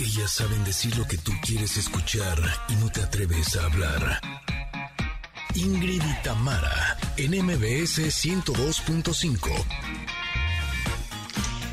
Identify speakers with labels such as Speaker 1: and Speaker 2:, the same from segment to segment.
Speaker 1: Ellas saben decir lo que tú quieres escuchar y no te atreves a hablar. Ingrid y Tamara, en MBS 102.5.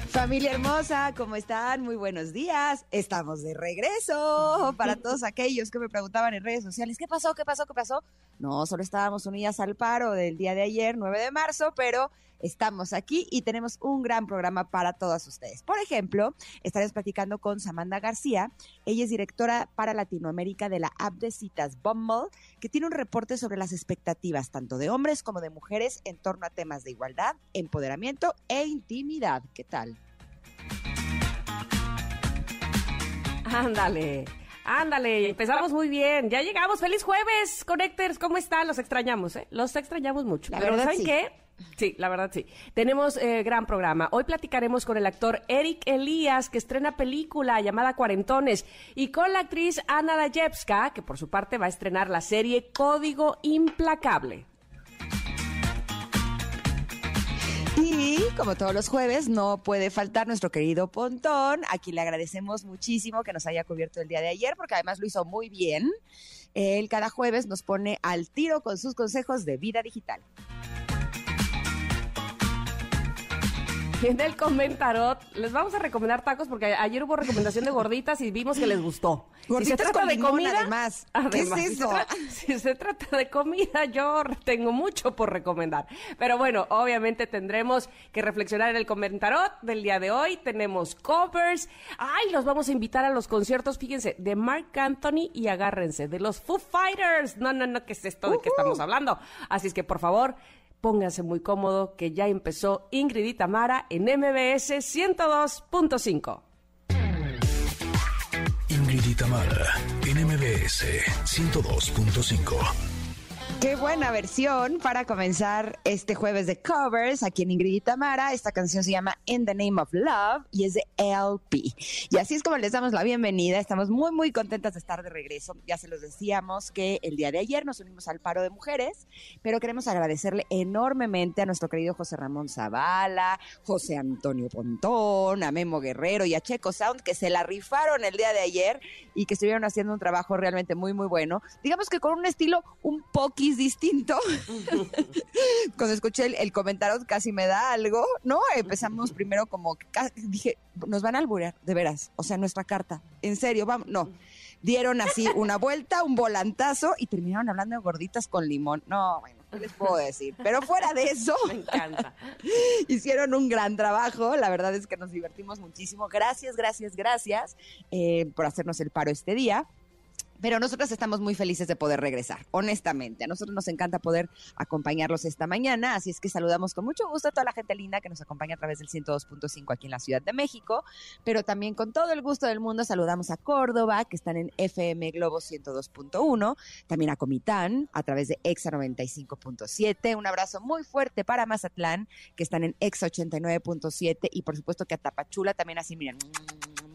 Speaker 2: Familia hermosa, ¿cómo están? Muy buenos días. Estamos de regreso. Para todos aquellos que me preguntaban en redes sociales, ¿qué pasó? ¿Qué pasó? ¿Qué pasó? No, solo estábamos unidas al paro del día de ayer, 9 de marzo, pero estamos aquí y tenemos un gran programa para todas ustedes. Por ejemplo, estaremos platicando con Samantha García. Ella es directora para Latinoamérica de la app de citas Bumble, que tiene un reporte sobre las expectativas tanto de hombres como de mujeres en torno a temas de igualdad, empoderamiento e intimidad. ¿Qué tal?
Speaker 3: Ándale. Ándale, empezamos muy bien. Ya llegamos. Feliz jueves, Connectors. ¿Cómo están? Los extrañamos, ¿eh? Los extrañamos mucho.
Speaker 2: La
Speaker 3: Pero
Speaker 2: verdad,
Speaker 3: ¿saben
Speaker 2: sí.
Speaker 3: qué? Sí, la verdad sí. Tenemos eh, gran programa. Hoy platicaremos con el actor Eric Elías, que estrena película llamada Cuarentones, y con la actriz Ana Dajewska, que por su parte va a estrenar la serie Código Implacable.
Speaker 2: Y como todos los jueves, no puede faltar nuestro querido Pontón, a quien le agradecemos muchísimo que nos haya cubierto el día de ayer, porque además lo hizo muy bien. Él cada jueves nos pone al tiro con sus consejos de vida digital.
Speaker 3: En el comentarot les vamos a recomendar tacos porque ayer hubo recomendación de gorditas y vimos que les gustó.
Speaker 2: Gorditas
Speaker 3: si se trata
Speaker 2: con
Speaker 3: de
Speaker 2: limón,
Speaker 3: comida,
Speaker 2: además. ¿Qué es
Speaker 3: además, si se
Speaker 2: eso?
Speaker 3: trata- Si se trata de comida, yo tengo mucho por recomendar. Pero bueno, obviamente tendremos que reflexionar en el comentarot del día de hoy. Tenemos covers. Ay, los vamos a invitar a los conciertos, fíjense, de Mark Anthony y agárrense, de los Foo Fighters. No, no, no, ¿qué es esto de qué estamos hablando? Así es que, por favor, Pónganse muy cómodo que ya empezó Ingrid y Tamara en MBS 102.5.
Speaker 1: Ingrid y Tamara, en MBS 102.5.
Speaker 2: Qué buena versión para comenzar este jueves de covers aquí en Ingrid y Tamara. Esta canción se llama In the Name of Love y es de LP. Y así es como les damos la bienvenida. Estamos muy, muy contentas de estar de regreso. Ya se los decíamos que el día de ayer nos unimos al paro de mujeres, pero queremos agradecerle enormemente a nuestro querido José Ramón Zavala, José Antonio Pontón, a Memo Guerrero y a Checo Sound que se la rifaron el día de ayer y que estuvieron haciendo un trabajo realmente muy, muy bueno. Digamos que con un estilo un distinto. Cuando escuché el, el comentario casi me da algo, ¿no? Empezamos primero como, dije, nos van a alburear, de veras. O sea, nuestra carta. En serio, vamos, no. Dieron así una vuelta, un volantazo y terminaron hablando de gorditas con limón. No, bueno, ¿qué les puedo decir? Pero fuera de eso,
Speaker 3: Me encanta.
Speaker 2: hicieron un gran trabajo. La verdad es que nos divertimos muchísimo. Gracias, gracias, gracias eh, por hacernos el paro este día. Pero nosotros estamos muy felices de poder regresar, honestamente. A nosotros nos encanta poder acompañarlos esta mañana, así es que saludamos con mucho gusto a toda la gente linda que nos acompaña a través del 102.5 aquí en la Ciudad de México, pero también con todo el gusto del mundo saludamos a Córdoba, que están en FM Globo 102.1, también a Comitán a través de EXA 95.7. Un abrazo muy fuerte para Mazatlán, que están en EXA 89.7 y por supuesto que a Tapachula también así, miren,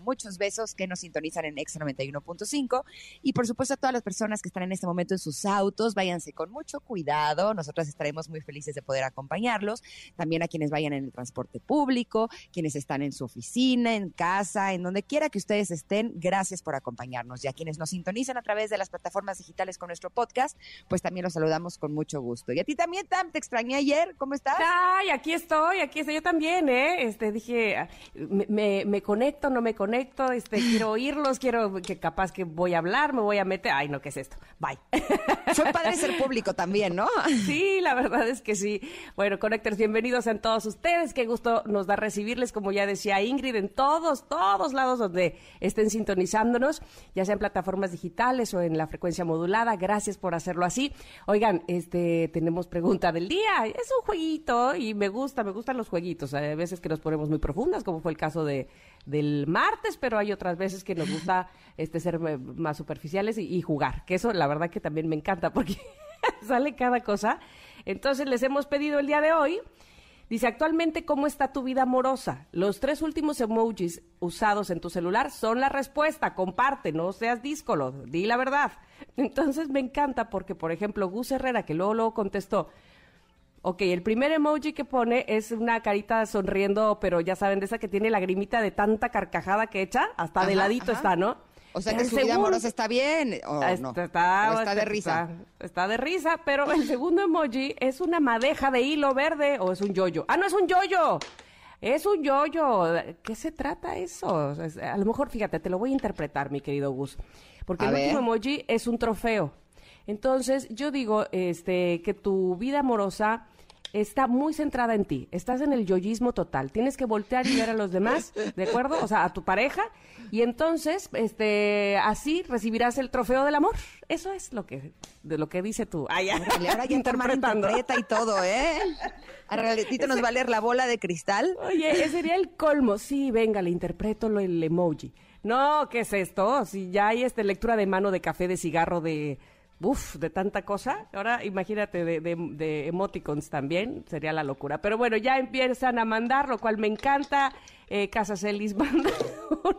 Speaker 2: muchos besos que nos sintonizan en EXA 91.5 y por supuesto a todas las personas que están en este momento en sus autos, váyanse con mucho cuidado, nosotras estaremos muy felices de poder acompañarlos, también a quienes vayan en el transporte público, quienes están en su oficina, en casa, en donde quiera que ustedes estén, gracias por acompañarnos y a quienes nos sintonizan a través de las plataformas digitales con nuestro podcast, pues también los saludamos con mucho gusto. Y a ti también, Tam, te extrañé ayer, ¿cómo estás?
Speaker 3: Ay, aquí estoy, aquí estoy. Yo también, ¿eh? Este, dije, me, me, me conecto, no me conecto, este, quiero oírlos, quiero que capaz que voy a hablar, me voy a meter. Ay, no, ¿qué es esto? Bye.
Speaker 2: Fue padre ser público también, ¿no?
Speaker 3: Sí, la verdad es que sí. Bueno, Connectors, bienvenidos a todos ustedes. Qué gusto nos da recibirles, como ya decía Ingrid, en todos, todos lados donde estén sintonizándonos, ya sea en plataformas digitales o en la frecuencia modulada. Gracias por hacerlo así. Oigan, este, tenemos pregunta del día. Es un jueguito y me gusta, me gustan los jueguitos. Hay veces que nos ponemos muy profundas, como fue el caso de del martes, pero hay otras veces que nos gusta este ser eh, más superficiales y, y jugar, que eso la verdad que también me encanta porque sale cada cosa. Entonces les hemos pedido el día de hoy. Dice, actualmente, ¿cómo está tu vida amorosa? Los tres últimos emojis usados en tu celular son la respuesta. Comparte, no seas díscolo, di la verdad. Entonces me encanta porque, por ejemplo, Gus Herrera, que luego, luego contestó, Ok, el primer emoji que pone es una carita sonriendo, pero ya saben, de esa que tiene lagrimita de tanta carcajada que echa, hasta de
Speaker 2: Ajá,
Speaker 3: ladito
Speaker 2: ajá.
Speaker 3: está, ¿no?
Speaker 2: O sea que su vida
Speaker 3: segundo-
Speaker 2: amorosa está bien. O no.
Speaker 3: está,
Speaker 2: O está de risa.
Speaker 3: Está, está de risa, pero el segundo emoji es una madeja de hilo verde o es un yoyo. Ah, no, es un yoyo. Es un yoyo. ¿Qué se trata eso? A lo mejor, fíjate, te lo voy a interpretar, mi querido Gus. Porque
Speaker 2: A
Speaker 3: el
Speaker 2: ver.
Speaker 3: último emoji es un trofeo. Entonces, yo digo este, que tu vida amorosa está muy centrada en ti. Estás en el yoyismo total. Tienes que voltear y ver a los demás, ¿de acuerdo? O sea, a tu pareja. Y entonces, este, así recibirás el trofeo del amor. Eso es lo que, de lo que dice tú. Ay, ya.
Speaker 2: Órale, ahora ya
Speaker 3: Interpretando.
Speaker 2: interpreta y todo, ¿eh? A ratito nos va a leer la bola de cristal.
Speaker 3: Oye, ese sería el colmo. Sí, venga, le interpreto lo, el emoji. No, ¿qué es esto? Si ya hay este lectura de mano de café, de cigarro, de... Uf, de tanta cosa. Ahora imagínate de, de- de emoticons también, sería la locura. Pero bueno, ya empiezan a mandar, lo cual me encanta. Eh, Casas manda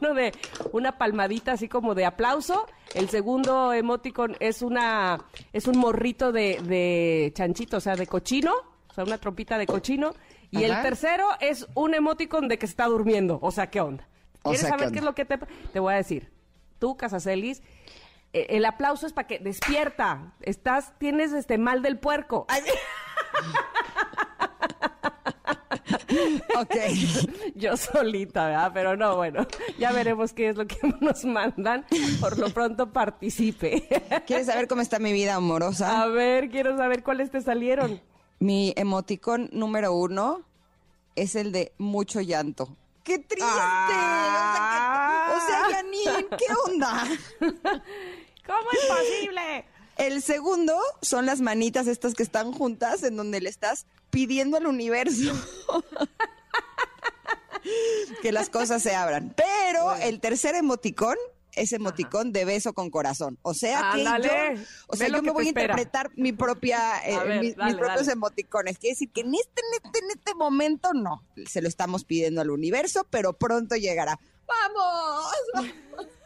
Speaker 3: uno de una palmadita así como de aplauso. El segundo emoticon es una es un morrito de, de chanchito, o sea, de cochino, o sea, una trompita de cochino. Y el tercero es un emoticon de que se está durmiendo. O sea, ¿qué onda?
Speaker 2: O
Speaker 3: ¿Quieres
Speaker 2: sea, ¿qué
Speaker 3: saber qué es lo que te, te voy a decir? Tú, Casacelis, el aplauso es para que despierta. Estás, tienes este mal del puerco. Ay,
Speaker 2: Ok.
Speaker 3: yo solita, ¿verdad? Pero no, bueno, ya veremos qué es lo que nos mandan. Por lo pronto participe.
Speaker 2: ¿Quieres saber cómo está mi vida amorosa?
Speaker 3: A ver, quiero saber cuáles te salieron.
Speaker 2: Mi emoticón número uno es el de mucho llanto. ¡Qué triste!
Speaker 3: Ah.
Speaker 2: O sea, sea, Janine, ¿qué onda?
Speaker 3: ¿Cómo es posible?
Speaker 2: El segundo son las manitas estas que están juntas en donde le estás pidiendo al universo que las cosas se abran. Pero el tercer emoticón es emoticón de beso con corazón. O sea que yo, o sea, yo
Speaker 3: que
Speaker 2: me voy a
Speaker 3: espera.
Speaker 2: interpretar mi propia, eh,
Speaker 3: ver,
Speaker 2: mis,
Speaker 3: dale,
Speaker 2: mis propios
Speaker 3: dale.
Speaker 2: emoticones. Quiere decir que en este, en este, en este momento no. Se lo estamos pidiendo al universo, pero pronto llegará. ¡Vamos!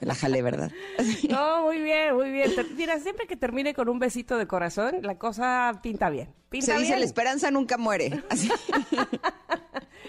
Speaker 2: Me la jalé, ¿verdad?
Speaker 3: No, muy bien, muy bien. Mira, siempre que termine con un besito de corazón, la cosa pinta bien. Pinta
Speaker 2: Se dice,
Speaker 3: bien.
Speaker 2: la esperanza nunca muere. Así.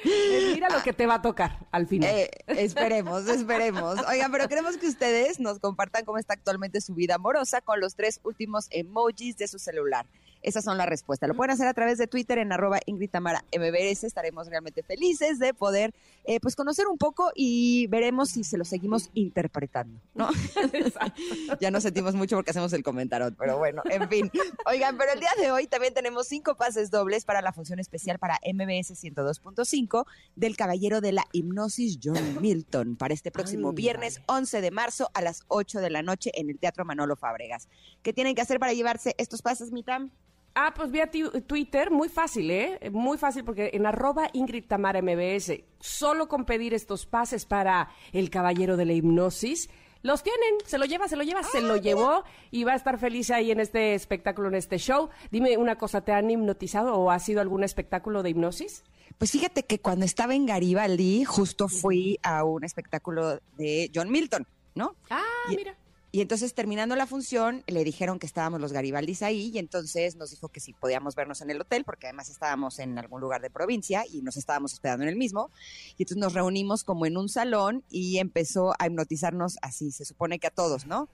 Speaker 3: Eh, Mira lo que te va a tocar al final.
Speaker 2: Eh, esperemos, esperemos. Oigan, pero queremos que ustedes nos compartan cómo está actualmente su vida amorosa con los tres últimos emojis de su celular. Esas son las respuestas. Lo pueden hacer a través de Twitter en arroba Ingrid Tamara MBS. Estaremos realmente felices de poder eh, pues conocer un poco y veremos si se lo seguimos interpretando, ¿no? ya nos sentimos mucho porque hacemos el comentario, pero bueno, en fin. Oigan, pero el día de hoy también tenemos cinco pases dobles para la función especial para MBS 102.5 del Caballero de la Hipnosis John Milton para este próximo viernes 11 de marzo a las 8 de la noche en el Teatro Manolo Fábregas. ¿Qué tienen que hacer para llevarse estos pases, Mitam?
Speaker 3: Ah, pues vía Twitter, muy fácil, ¿eh? Muy fácil porque en arroba Ingrid Tamara MBS, solo con pedir estos pases para el caballero de la hipnosis, los tienen, se lo lleva, se lo lleva, se lo llevó y va a estar feliz ahí en este espectáculo, en este show. Dime una cosa, ¿te han hipnotizado o ha sido algún espectáculo de hipnosis?
Speaker 2: Pues fíjate que cuando estaba en Garibaldi, justo fui a un espectáculo de John Milton, ¿no?
Speaker 3: Ah,
Speaker 2: Y-
Speaker 3: mira.
Speaker 2: Y entonces, terminando la función, le dijeron que estábamos los Garibaldis ahí y entonces nos dijo que si podíamos vernos en el hotel, porque además estábamos en algún lugar de provincia y nos estábamos hospedando en el mismo. Y entonces nos reunimos como en un salón y empezó a hipnotizarnos así, se supone que a todos, ¿no?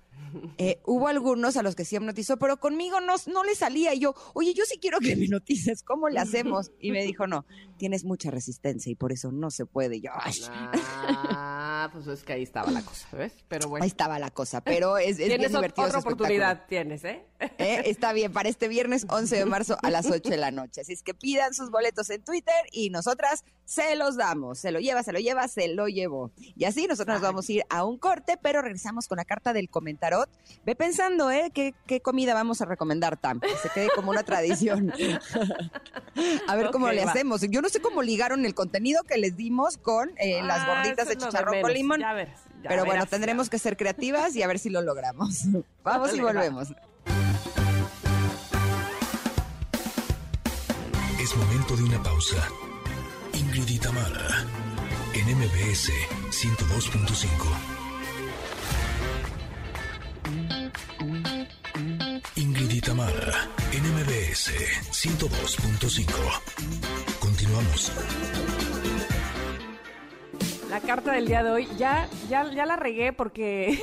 Speaker 2: Eh, hubo algunos a los que sí hipnotizó, pero conmigo no, no le salía. Y yo, oye, yo sí quiero que me hipnotices, ¿cómo le hacemos? Y me dijo, no, tienes mucha resistencia y por eso no se puede. Y yo, "Ay".
Speaker 3: Ah, pues es que ahí estaba la cosa, ¿ves? Pero bueno.
Speaker 2: Ahí estaba la cosa, pero es, es bien
Speaker 3: Tienes
Speaker 2: divertido.
Speaker 3: otra oportunidad, tienes, ¿eh?
Speaker 2: ¿Eh? Está bien, para este viernes 11 de marzo a las 8 de la noche. Así es que pidan sus boletos en Twitter y nosotras se los damos. Se lo lleva, se lo lleva, se lo llevó. Y así nosotros nos vamos a ir a un corte, pero regresamos con la carta del Ve pensando, ¿eh? ¿Qué, qué comida vamos a recomendar, Tam? Que se quede como una tradición. a ver cómo le
Speaker 3: va.
Speaker 2: hacemos. Yo no sé cómo ligaron el contenido que les dimos con eh, las
Speaker 3: Ah,
Speaker 2: gorditas de chicharrón con limón.
Speaker 3: Ya ya
Speaker 2: pero bueno, tendremos
Speaker 3: ya
Speaker 2: que ser creativas y a ver si lo logramos. Vamos y
Speaker 3: va.
Speaker 2: volvemos.
Speaker 1: Es momento de una pausa. Ingrid y Tamara, en MBS 102.5. y Tamara, en MBS MBS 102.5. Continuamos.
Speaker 3: La carta del día de hoy, ya, ya, ya la regué porque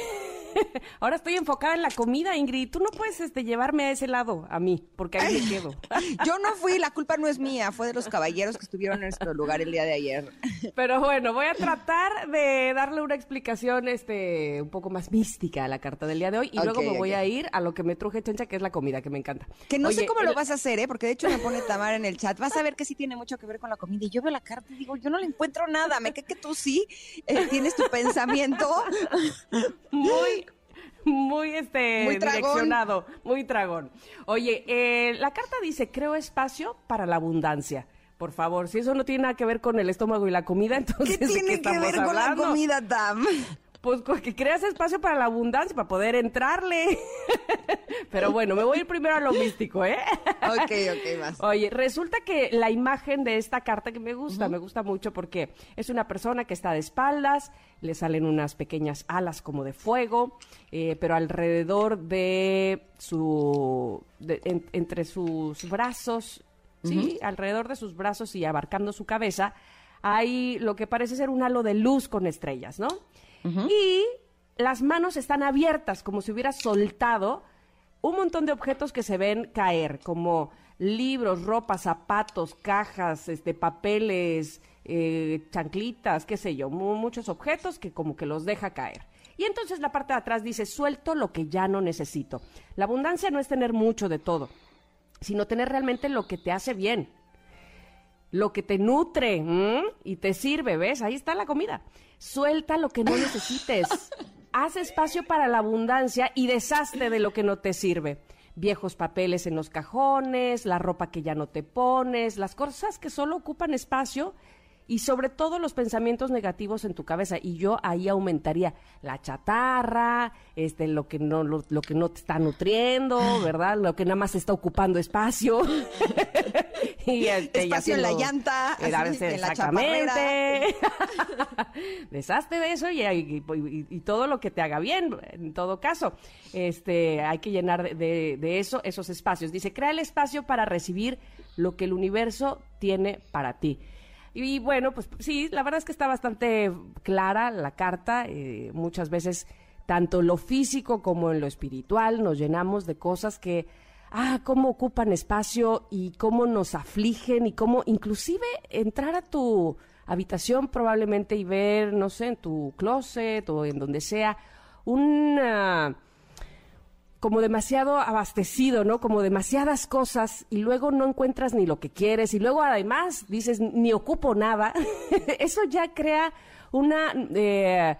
Speaker 3: Ahora estoy enfocada en la comida, Ingrid. Tú no puedes este, llevarme a ese lado, a mí, porque ahí me quedo.
Speaker 2: Yo no fui, la culpa no es mía, fue de los caballeros que estuvieron en nuestro lugar el día de ayer.
Speaker 3: Pero bueno, voy a tratar de darle una explicación este, un poco más mística a la carta del día de hoy y luego me voy a ir a lo que me truje Chencha, que es la comida, que me encanta.
Speaker 2: Que no sé cómo lo vas a hacer, ¿eh? porque de hecho me pone Tamar en el chat. Vas a ver que sí tiene mucho que ver con la comida. Y yo veo la carta y digo, yo no le encuentro nada. Me cae que tú sí eh, tienes tu pensamiento.
Speaker 3: Muy muy este muy direccionado, muy tragón. Oye, eh, la carta dice, creo espacio para la abundancia. Por favor, si eso no tiene nada que ver con el estómago y la comida, entonces
Speaker 2: ¿qué tiene que ver con la comida, Tam?
Speaker 3: Pues que creas espacio para la abundancia, para poder entrarle. Pero bueno, me voy a ir primero a lo místico, ¿eh?
Speaker 2: Ok, ok, más.
Speaker 3: Oye, resulta que la imagen de esta carta que me gusta, me gusta mucho porque es una persona que está de espaldas, le salen unas pequeñas alas como de fuego, eh, pero alrededor de su, entre sus brazos, sí, alrededor de sus brazos y abarcando su cabeza, hay lo que parece ser un halo de luz con estrellas, ¿no? Y las manos están abiertas, como si hubiera soltado un montón de objetos que se ven caer, como libros, ropa, zapatos, cajas, este, papeles, eh, chanclitas, qué sé yo, muchos objetos que como que los deja caer. Y entonces la parte de atrás dice, suelto lo que ya no necesito. La abundancia no es tener mucho de todo, sino tener realmente lo que te hace bien, lo que te nutre y te sirve, ¿ves? Ahí está la comida. Suelta lo que no necesites. Haz espacio para la abundancia y deshazte de lo que no te sirve. Viejos papeles en los cajones, la ropa que ya no te pones, las cosas que solo ocupan espacio y sobre todo los pensamientos negativos en tu cabeza y yo ahí aumentaría la chatarra, este lo que no lo, que no te está nutriendo, ¿verdad? Lo que nada más está ocupando espacio.
Speaker 2: y este, espacio en la llanta, así, en exactamente.
Speaker 3: Deshazte de eso y, y, todo lo que te haga bien, en todo caso. Este, hay que llenar de, de eso esos espacios. Dice, crea el espacio para recibir lo que el universo tiene para ti. Y bueno, pues sí, la verdad es que está bastante clara la carta. Eh, muchas veces, tanto en lo físico como en lo espiritual, nos llenamos de cosas que, ah, cómo ocupan espacio y cómo nos afligen y cómo inclusive entrar a tu habitación probablemente y ver, no sé, en tu closet o en donde sea, una como demasiado abastecido, ¿no? Como demasiadas cosas y luego no encuentras ni lo que quieres y luego además dices ni ocupo nada. Eso ya crea una eh,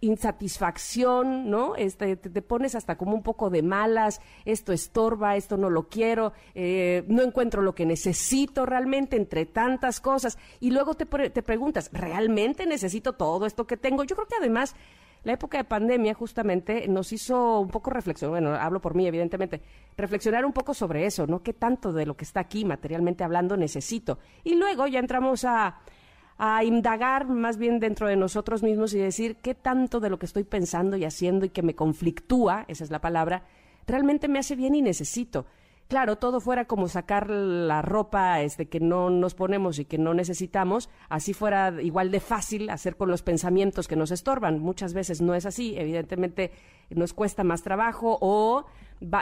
Speaker 3: insatisfacción, ¿no? Este, te, pones hasta como un poco de malas, esto estorba, esto no lo quiero, eh, no encuentro lo que necesito realmente entre tantas cosas y luego te, te preguntas, ¿realmente necesito todo esto que tengo? Yo creo que además la época de pandemia justamente nos hizo un poco reflexionar, bueno, hablo por mí evidentemente, reflexionar un poco sobre eso, ¿no? ¿Qué tanto de lo que está aquí materialmente hablando necesito? Y luego ya entramos a, a indagar más bien dentro de nosotros mismos y decir qué tanto de lo que estoy pensando y haciendo y que me conflictúa, esa es la palabra, realmente me hace bien y necesito claro, todo fuera como sacar la ropa este, que no nos ponemos y que no necesitamos, así fuera igual de fácil hacer con los pensamientos que nos estorban. Muchas veces no es así, evidentemente nos cuesta más trabajo o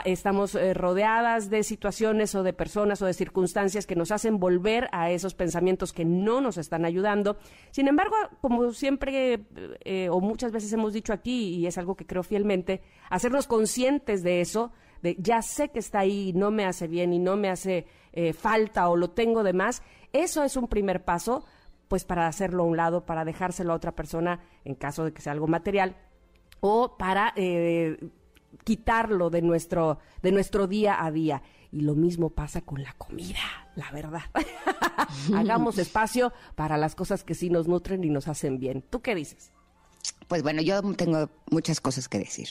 Speaker 3: estamos eh, rodeadas de situaciones o de personas o de circunstancias que nos hacen volver a esos pensamientos que no nos están ayudando. Sin embargo, como siempre eh, o muchas veces hemos dicho aquí, y es algo que creo fielmente, hacernos conscientes de eso, de ya sé que está ahí y no me hace bien y no me hace eh, falta o lo tengo de más, eso es un primer paso, pues para hacerlo a un lado, para dejárselo a otra persona en caso de que sea algo material o para eh, quitarlo de nuestro, de nuestro día a día. Y lo mismo pasa con la comida, la verdad. Hagamos espacio para las cosas que sí nos nutren y nos hacen bien. ¿Tú qué dices?
Speaker 2: Pues bueno, yo tengo muchas cosas que decir.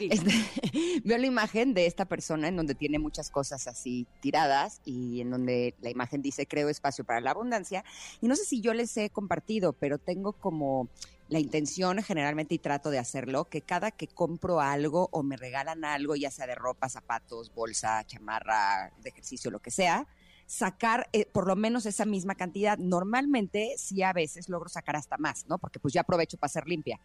Speaker 2: Este, veo la imagen de esta persona en donde tiene muchas cosas así tiradas y en donde la imagen dice creo espacio para la abundancia. Y no sé si yo les he compartido, pero tengo como la intención generalmente y trato de hacerlo, que cada que compro algo o me regalan algo, ya sea de ropa, zapatos, bolsa, chamarra, de ejercicio, lo que sea, sacar eh, por lo menos esa misma cantidad. Normalmente sí a veces logro sacar hasta más, ¿no? Porque pues ya aprovecho para ser limpia.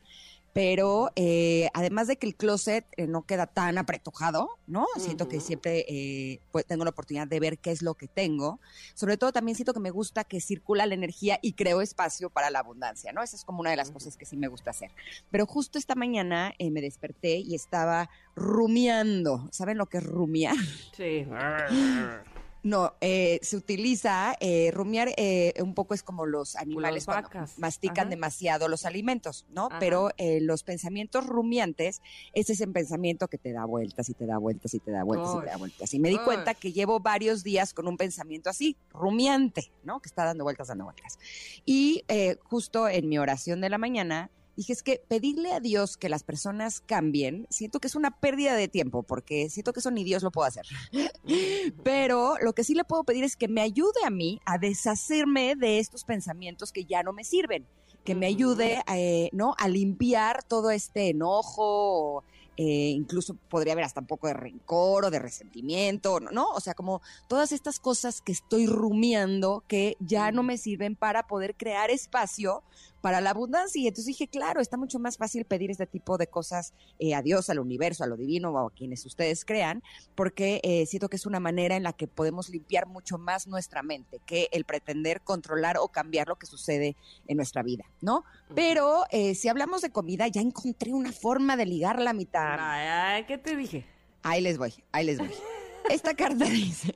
Speaker 2: Pero eh, además de que el closet eh, no queda tan apretujado, ¿no? Siento que siempre pues, tengo la oportunidad de ver qué es lo que tengo. Sobre todo también siento que me gusta que circula la energía y creo espacio para la abundancia, ¿no? Esa es como una de las cosas que sí me gusta hacer. Pero justo esta mañana me desperté y estaba rumiando. ¿Saben lo que es rumiar?
Speaker 3: Sí.
Speaker 2: No, eh, se utiliza, eh, rumiar eh, un poco es como los animales cuando mastican demasiado los alimentos, ¿no? Pero eh, los pensamientos rumiantes es ese pensamiento que te da vueltas y te da vueltas y te da vueltas y te da vueltas. Y me di cuenta que llevo varios días con un pensamiento así, rumiante, ¿no? Que está dando vueltas, dando vueltas. Y justo en mi oración de la mañana, dije, es que pedirle a Dios que las personas cambien, siento que es una pérdida de tiempo, porque siento que eso ni Dios lo puede hacer. Pero lo que sí le puedo pedir es que me ayude a mí a deshacerme de estos pensamientos que ya no me sirven, que me ayude eh, ¿no? a limpiar todo este enojo, eh, incluso podría haber hasta un poco de rencor o de resentimiento, ¿no? O sea, como todas estas cosas que estoy rumiando que ya no me sirven para poder crear espacio para la abundancia. Y entonces dije, claro, está mucho más fácil pedir este tipo de cosas eh, a Dios, al universo, a lo divino o a quienes ustedes crean, porque eh, siento que es una manera en la que podemos limpiar mucho más nuestra mente que el pretender controlar o cambiar lo que sucede en nuestra vida, ¿no? Pero eh, si hablamos de comida, ya encontré una forma de ligar la mitad.
Speaker 3: Ay, ¿qué te dije?
Speaker 2: Ahí les voy, ahí les voy. Esta carta dice,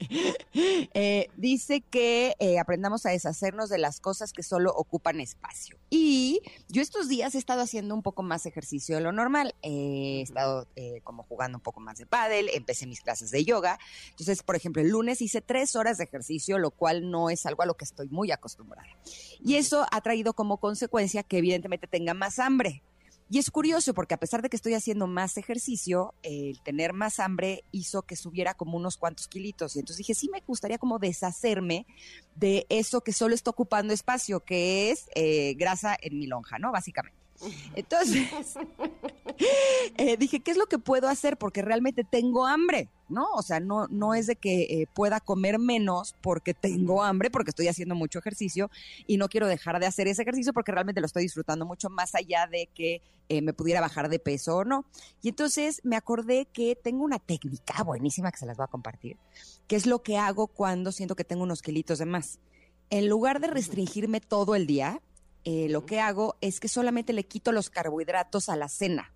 Speaker 2: eh, dice que eh, aprendamos a deshacernos de las cosas que solo ocupan espacio. Y yo estos días he estado haciendo un poco más ejercicio de lo normal. he estado eh, como jugando un poco más de pádel, empecé mis clases de yoga. Entonces, por ejemplo, el lunes hice tres horas de ejercicio, lo cual no es algo a lo que estoy muy acostumbrada. Y eso ha traído como consecuencia que evidentemente tenga más hambre. Y es curioso porque a pesar de que estoy haciendo más ejercicio, el tener más hambre hizo que subiera como unos cuantos kilitos. Y entonces dije, sí me gustaría como deshacerme de eso que solo está ocupando espacio, que es eh, grasa en mi lonja, ¿no? Básicamente. Entonces, eh, dije, ¿qué es lo que puedo hacer? Porque realmente tengo hambre, ¿no? O sea, no, no es de que eh, pueda comer menos porque tengo hambre, porque estoy haciendo mucho ejercicio y no quiero dejar de hacer ese ejercicio porque realmente lo estoy disfrutando mucho más allá de que eh, me pudiera bajar de peso o no. Y entonces me acordé que tengo una técnica buenísima que se las voy a compartir, que es lo que hago cuando siento que tengo unos kilitos de más. En lugar de restringirme todo el día, eh, lo que hago es que solamente le quito los carbohidratos a la cena.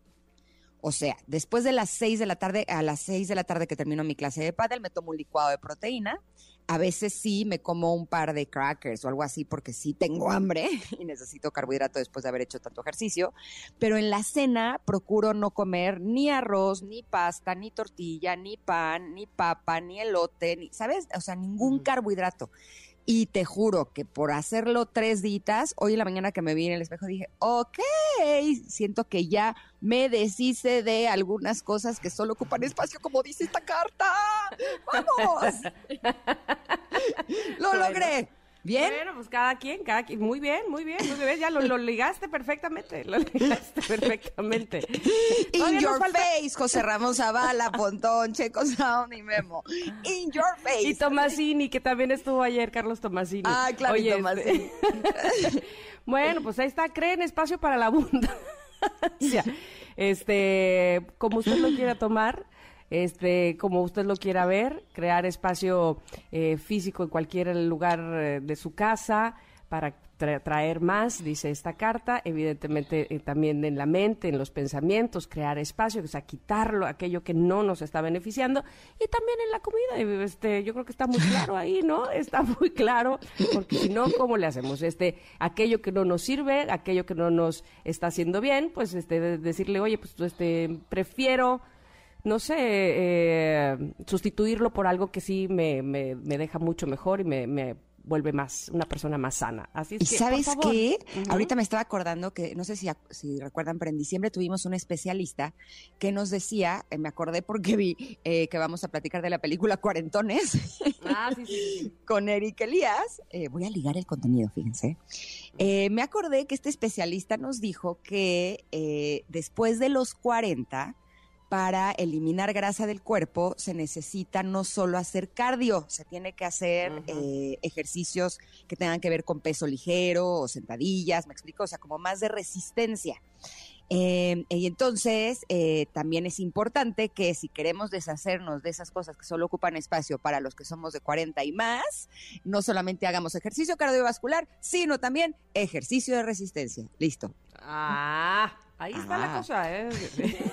Speaker 2: O sea, después de las seis de la tarde, a las seis de la tarde que termino mi clase de pádel, me tomo un licuado de proteína. A veces sí me como un par de crackers o algo así porque sí tengo hambre y necesito carbohidrato después de haber hecho tanto ejercicio. Pero en la cena procuro no comer ni arroz, ni pasta, ni tortilla, ni pan, ni papa, ni elote, ni, ¿sabes? O sea, ningún carbohidrato. Y te juro que por hacerlo tres ditas, hoy en la mañana que me vi en el espejo dije, ok, siento que ya me deshice de algunas cosas que solo ocupan espacio, como dice esta carta. ¡Vamos! ¡Lo logré! ¿Bien?
Speaker 3: Bueno, pues cada quien, cada quien. Muy bien, muy bien, muy bien. Ya lo, ligaste perfectamente. Lo ligaste perfectamente.
Speaker 2: In your face, José Ramón Zavala, Pontón, Checo Sound y Memo. In your face.
Speaker 3: Y Tomasini, que también estuvo ayer, Carlos Tomasini.
Speaker 2: Ah, claro, Oye, este, Tomasini.
Speaker 3: bueno, pues ahí está. Creen espacio para la bunda. este, como usted lo quiera tomar este, como usted lo quiera ver, crear espacio eh, físico en cualquier lugar eh, de su casa para traer más, dice esta carta, evidentemente eh, también en la mente, en los pensamientos, crear espacio, o sea, quitarlo, aquello que no nos está beneficiando, y también en la comida, este, yo creo que está muy claro ahí, ¿no? Está muy claro, porque si no, ¿cómo le hacemos? Este, aquello que no nos sirve, aquello que no nos está haciendo bien, pues este, decirle, oye, pues este, prefiero no sé, eh, sustituirlo por algo que sí me, me, deja mucho mejor y me, me, vuelve más, una persona más sana. Así es
Speaker 2: ¿Y
Speaker 3: que,
Speaker 2: sabes
Speaker 3: por favor.
Speaker 2: qué?
Speaker 3: Ujú.
Speaker 2: Ahorita me estaba acordando que, no sé si, si recuerdan, pero en diciembre tuvimos un especialista que nos decía, eh, me acordé porque vi eh, que vamos a platicar de la película Cuarentones
Speaker 3: Ah, sí, sí, sí.
Speaker 2: con Eric Elías. Eh, voy a ligar el contenido, fíjense. Me acordé que este especialista nos dijo que después de los 40, para eliminar grasa del cuerpo se necesita no solo hacer cardio, se tiene que hacer eh, ejercicios que tengan que ver con peso ligero o sentadillas, me explico, o sea, como más de resistencia. Eh, y entonces eh, también es importante que si queremos deshacernos de esas cosas que solo ocupan espacio para los que somos de 40 y más, no solamente hagamos ejercicio cardiovascular, sino también ejercicio de resistencia. Listo.
Speaker 3: Ah, ahí está la cosa, ¿eh?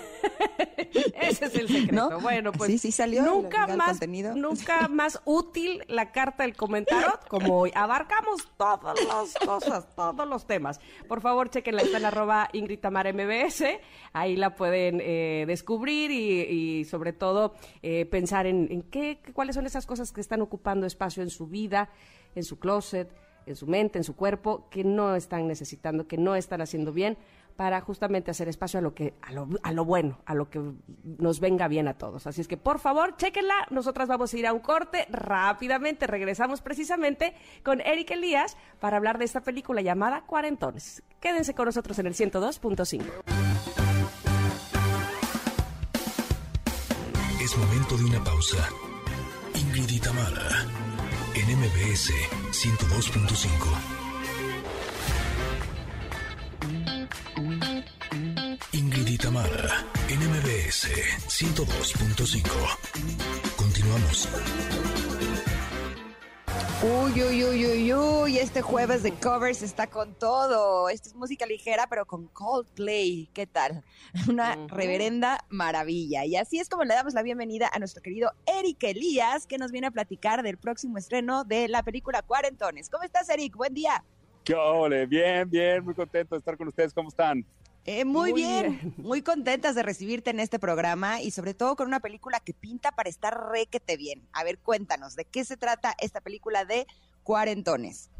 Speaker 3: Ese es el secreto.
Speaker 2: ¿No?
Speaker 3: Bueno, pues
Speaker 2: Sí, sí salió,
Speaker 3: nunca
Speaker 2: el
Speaker 3: más,
Speaker 2: contenido.
Speaker 3: nunca más útil la carta del comentario como hoy. Abarcamos todas las cosas, todos los temas. Por favor, chequenla, está en arroba Ingrid MBS. Ahí la pueden eh, descubrir y, y sobre todo eh, pensar en, en qué, cuáles son esas cosas que están ocupando espacio en su vida, en su closet, en su mente, en su cuerpo, que no están necesitando, que no están haciendo bien, para justamente hacer espacio a lo que, a lo, a lo bueno, a lo que nos venga bien a todos. Así es que por favor, chéquenla. Nosotras vamos a ir a un corte rápidamente. Regresamos precisamente con Eric Elías para hablar de esta película llamada Cuarentones. Quédense con nosotros en el 102.5.
Speaker 1: Es momento de una pausa. Ingrid y Tamara, en MBS 102.5. Tamara, en MBS 102.5. Continuamos.
Speaker 2: Uy, uy, uy, uy, uy, este jueves de covers está con todo. Esto es música ligera, pero con Coldplay. ¿Qué tal? Una reverenda maravilla. Y así es como le damos la bienvenida a nuestro querido Eric Elías, que nos viene a platicar del próximo estreno de la película Cuarentones. ¿Cómo estás, Eric? Buen día.
Speaker 4: ¿Qué ole? Bien, bien, muy contento de estar con ustedes. ¿Cómo están?
Speaker 2: Eh, muy,
Speaker 3: Muy
Speaker 2: bien.
Speaker 3: bien.
Speaker 2: muy contentas de recibirte en este programa y sobre todo con una película que pinta para estar requete bien. A ver, cuéntanos, ¿de qué se trata esta película de Cuarentones?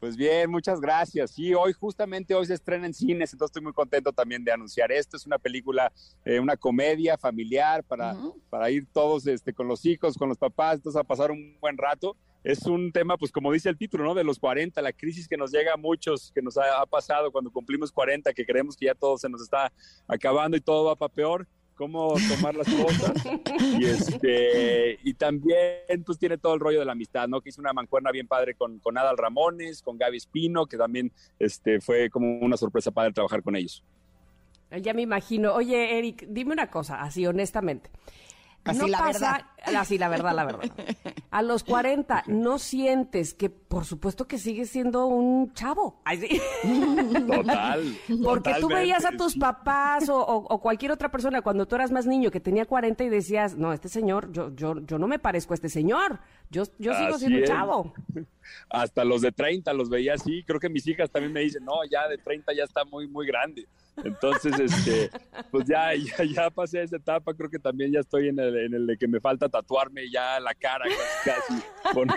Speaker 4: Pues bien, muchas gracias. Sí, hoy justamente hoy se estrena en cines, entonces estoy muy contento también de anunciar esto. Es una película, eh, una comedia familiar para, para ir todos este, con los hijos, con los papás, entonces a pasar un buen rato. Es un tema, pues como dice el título, ¿no? De los 40, la crisis que nos llega a muchos, que nos ha, ha pasado cuando cumplimos 40, que creemos que ya todo se nos está acabando y todo va para peor. Cómo tomar las cosas. Y, este, y también pues tiene todo el rollo de la amistad, ¿no? Que hizo una mancuerna bien padre con, con Adal Ramones, con Gaby Espino, que también este, fue como una sorpresa padre trabajar con ellos.
Speaker 3: Ya me imagino. Oye, Eric, dime una cosa, así honestamente.
Speaker 2: Así
Speaker 3: no
Speaker 2: la
Speaker 3: pasa, así la verdad, la verdad. A los 40, ¿no sientes que por supuesto que sigues siendo un chavo? Ay, sí.
Speaker 4: Total.
Speaker 3: Porque tú veías a tus papás o, o- o cualquier otra persona cuando tú eras más niño que tenía 40 y decías, no, este señor, yo, yo, yo no me parezco a este señor. Yo, yo sigo
Speaker 4: Así
Speaker 3: siendo un chavo.
Speaker 4: Hasta los de 30 los veía así. Creo que mis hijas también me dicen, no, ya de 30 ya está muy, muy grande. Entonces, este, pues ya, ya, ya pasé esa etapa. Creo que también ya estoy en el, en el de que me falta tatuarme ya la cara casi, casi pon-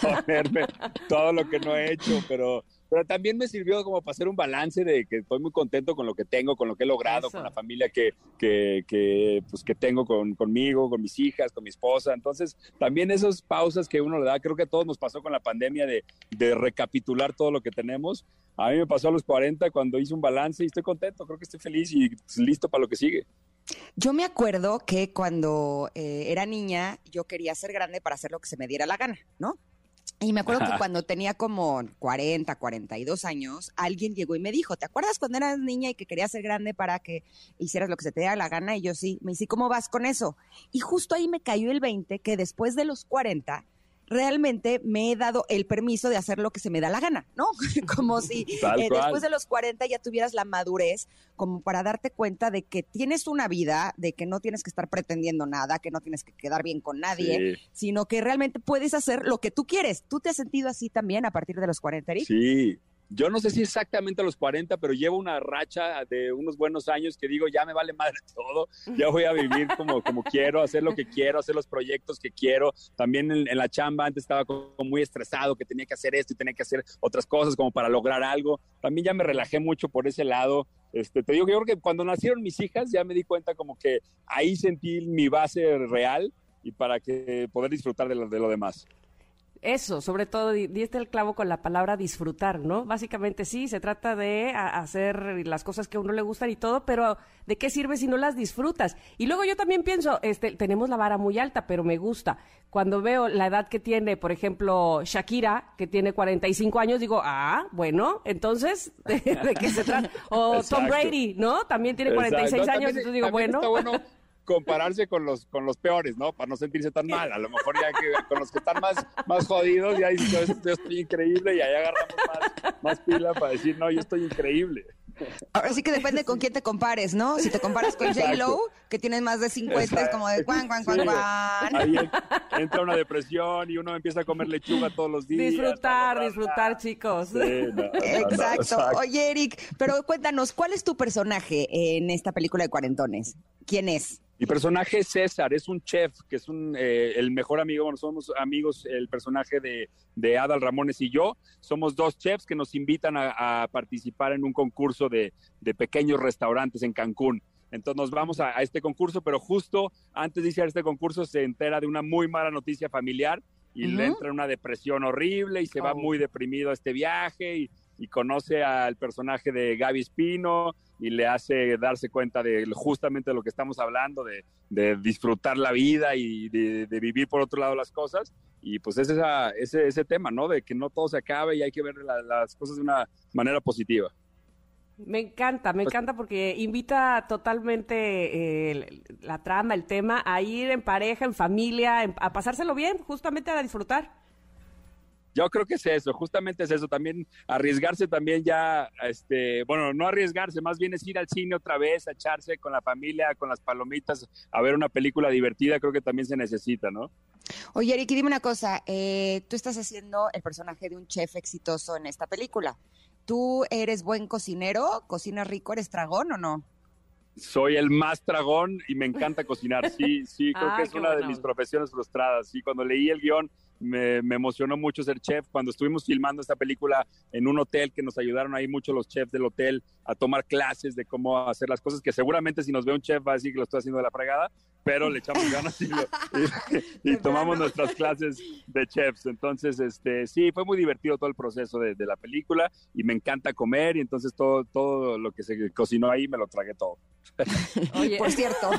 Speaker 4: ponerme todo lo que no he hecho. Pero, pero también me sirvió como para hacer un balance de que estoy muy contento con lo que tengo, con lo que he logrado,
Speaker 3: Eso.
Speaker 4: con la familia que, que, que, pues, que tengo con, conmigo, con mis hijas, con mi esposa. Entonces, también esas pausas que uno le da, creo que a todos nos pasó con la pandemia de, de recapitular todo lo que tenemos. A mí me pasó a los 40 cuando hice un balance y estoy contento, creo que estoy feliz y pues, listo para lo que sigue.
Speaker 2: Yo me acuerdo que cuando eh, era niña yo quería ser grande para hacer lo que se me diera la gana, ¿no? Y me acuerdo que cuando tenía como 40, 42 años, alguien llegó y me dijo, ¿te acuerdas cuando eras niña y que querías ser grande para que hicieras lo que se te diera la gana? Y yo sí, me dice, ¿cómo vas con eso? Y justo ahí me cayó el 20 que después de los 40 realmente me he dado el permiso de hacer lo que se me da la gana, ¿no? como si eh, después de los 40 ya tuvieras la madurez como para darte cuenta de que tienes una vida, de que no tienes que estar pretendiendo nada, que no tienes que quedar bien con nadie,
Speaker 4: Sí.
Speaker 2: sino que realmente puedes hacer lo que tú quieres. ¿Tú te has sentido así también a partir de los 40, Eric?
Speaker 4: Sí, yo no sé si exactamente a los 40, pero llevo una racha de unos buenos años que digo, ya me vale madre todo, ya voy a vivir como, como quiero, hacer lo que quiero, hacer los proyectos que quiero. También en, la chamba antes estaba como muy estresado, que tenía que hacer esto y tenía que hacer otras cosas como para lograr algo. También ya me relajé mucho por ese lado. Este, te digo que yo creo que cuando nacieron mis hijas ya me di cuenta como que ahí sentí mi base real y para que poder disfrutar de de lo demás.
Speaker 3: Eso, sobre todo, diste el clavo con la palabra disfrutar, ¿no? Básicamente sí, se trata de hacer las cosas que a uno le gustan y todo, pero ¿de qué sirve si no las disfrutas? Y luego yo también pienso, este, tenemos la vara muy alta, pero me gusta. Cuando veo la edad que tiene, por ejemplo, Shakira, que tiene 45 años, digo, ah, bueno, entonces, ¿de, qué se trata? O Tom Brady, ¿no? También tiene 46 años, entonces digo, bueno
Speaker 4: compararse con los, con los peores, ¿no? Para no sentirse tan mal. A lo mejor ya que con los que están más, más jodidos, ya dicen, yo estoy increíble y ahí agarramos más, más pila para decir, no, yo estoy increíble.
Speaker 2: Ahora sí que depende con quién te compares, ¿no? Si te comparas con J-Lo, que tienes más de 50, es como de cuan, cuan, cuan, cuan.
Speaker 4: Ahí entra una depresión y uno empieza a comer lechuga todos los días.
Speaker 3: Disfrutar, disfrutar, chicos.
Speaker 2: exacto. Oye, Eric, pero cuéntanos, ¿cuál es tu personaje en esta película de Cuarentones? ¿Quién es?
Speaker 4: Mi personaje es César, es un chef, que es un, eh, el mejor amigo, bueno, somos amigos, el personaje de, de, Adal Ramones y yo, somos dos chefs que nos invitan a, participar en un concurso de, de, pequeños restaurantes en Cancún. Entonces nos vamos a, este concurso, pero justo antes de iniciar este concurso se entera de una muy mala noticia familiar y le entra en una depresión horrible y se va oh. muy deprimido a este viaje y, y conoce al personaje de Gaby Espino y le hace darse cuenta de justamente lo que estamos hablando, de, disfrutar la vida y de, vivir por otro lado las cosas. Y pues es esa, ese, ese tema, ¿no? De que no todo se acabe y hay que ver las cosas de una manera positiva.
Speaker 3: Me encanta, me pues encanta porque invita totalmente eh, la trama, el tema, a ir en pareja, en familia, a pasárselo bien, justamente a disfrutar.
Speaker 4: Yo creo que es eso, justamente es eso, también arriesgarse también ya, este, bueno, no arriesgarse, más bien es ir al cine otra vez, a echarse con la familia, con las palomitas, a ver una película divertida, creo que también se necesita, ¿no?
Speaker 2: Oye, Eric, dime una cosa, eh, tú estás haciendo el personaje de un chef exitoso en esta película. ¿Tú eres buen cocinero? ¿Cocinas rico? ¿Eres dragón o no?
Speaker 4: Soy el más tragón y me encanta cocinar. Sí, sí, creo que es una de mis profesiones frustradas. Sí, cuando leí el guion me, emocionó mucho ser chef. Cuando estuvimos filmando esta película en un hotel, que nos ayudaron ahí mucho los chefs del hotel a tomar clases de cómo hacer las cosas, que seguramente si nos ve un chef va a decir que lo estoy haciendo de la fregada, pero le echamos ganas y, tomamos nuestras clases de chefs. Entonces, este, sí, fue muy divertido todo el proceso de, la película y me encanta comer y entonces todo, todo lo que se cocinó ahí me lo tragué todo.
Speaker 2: Oye. Por cierto.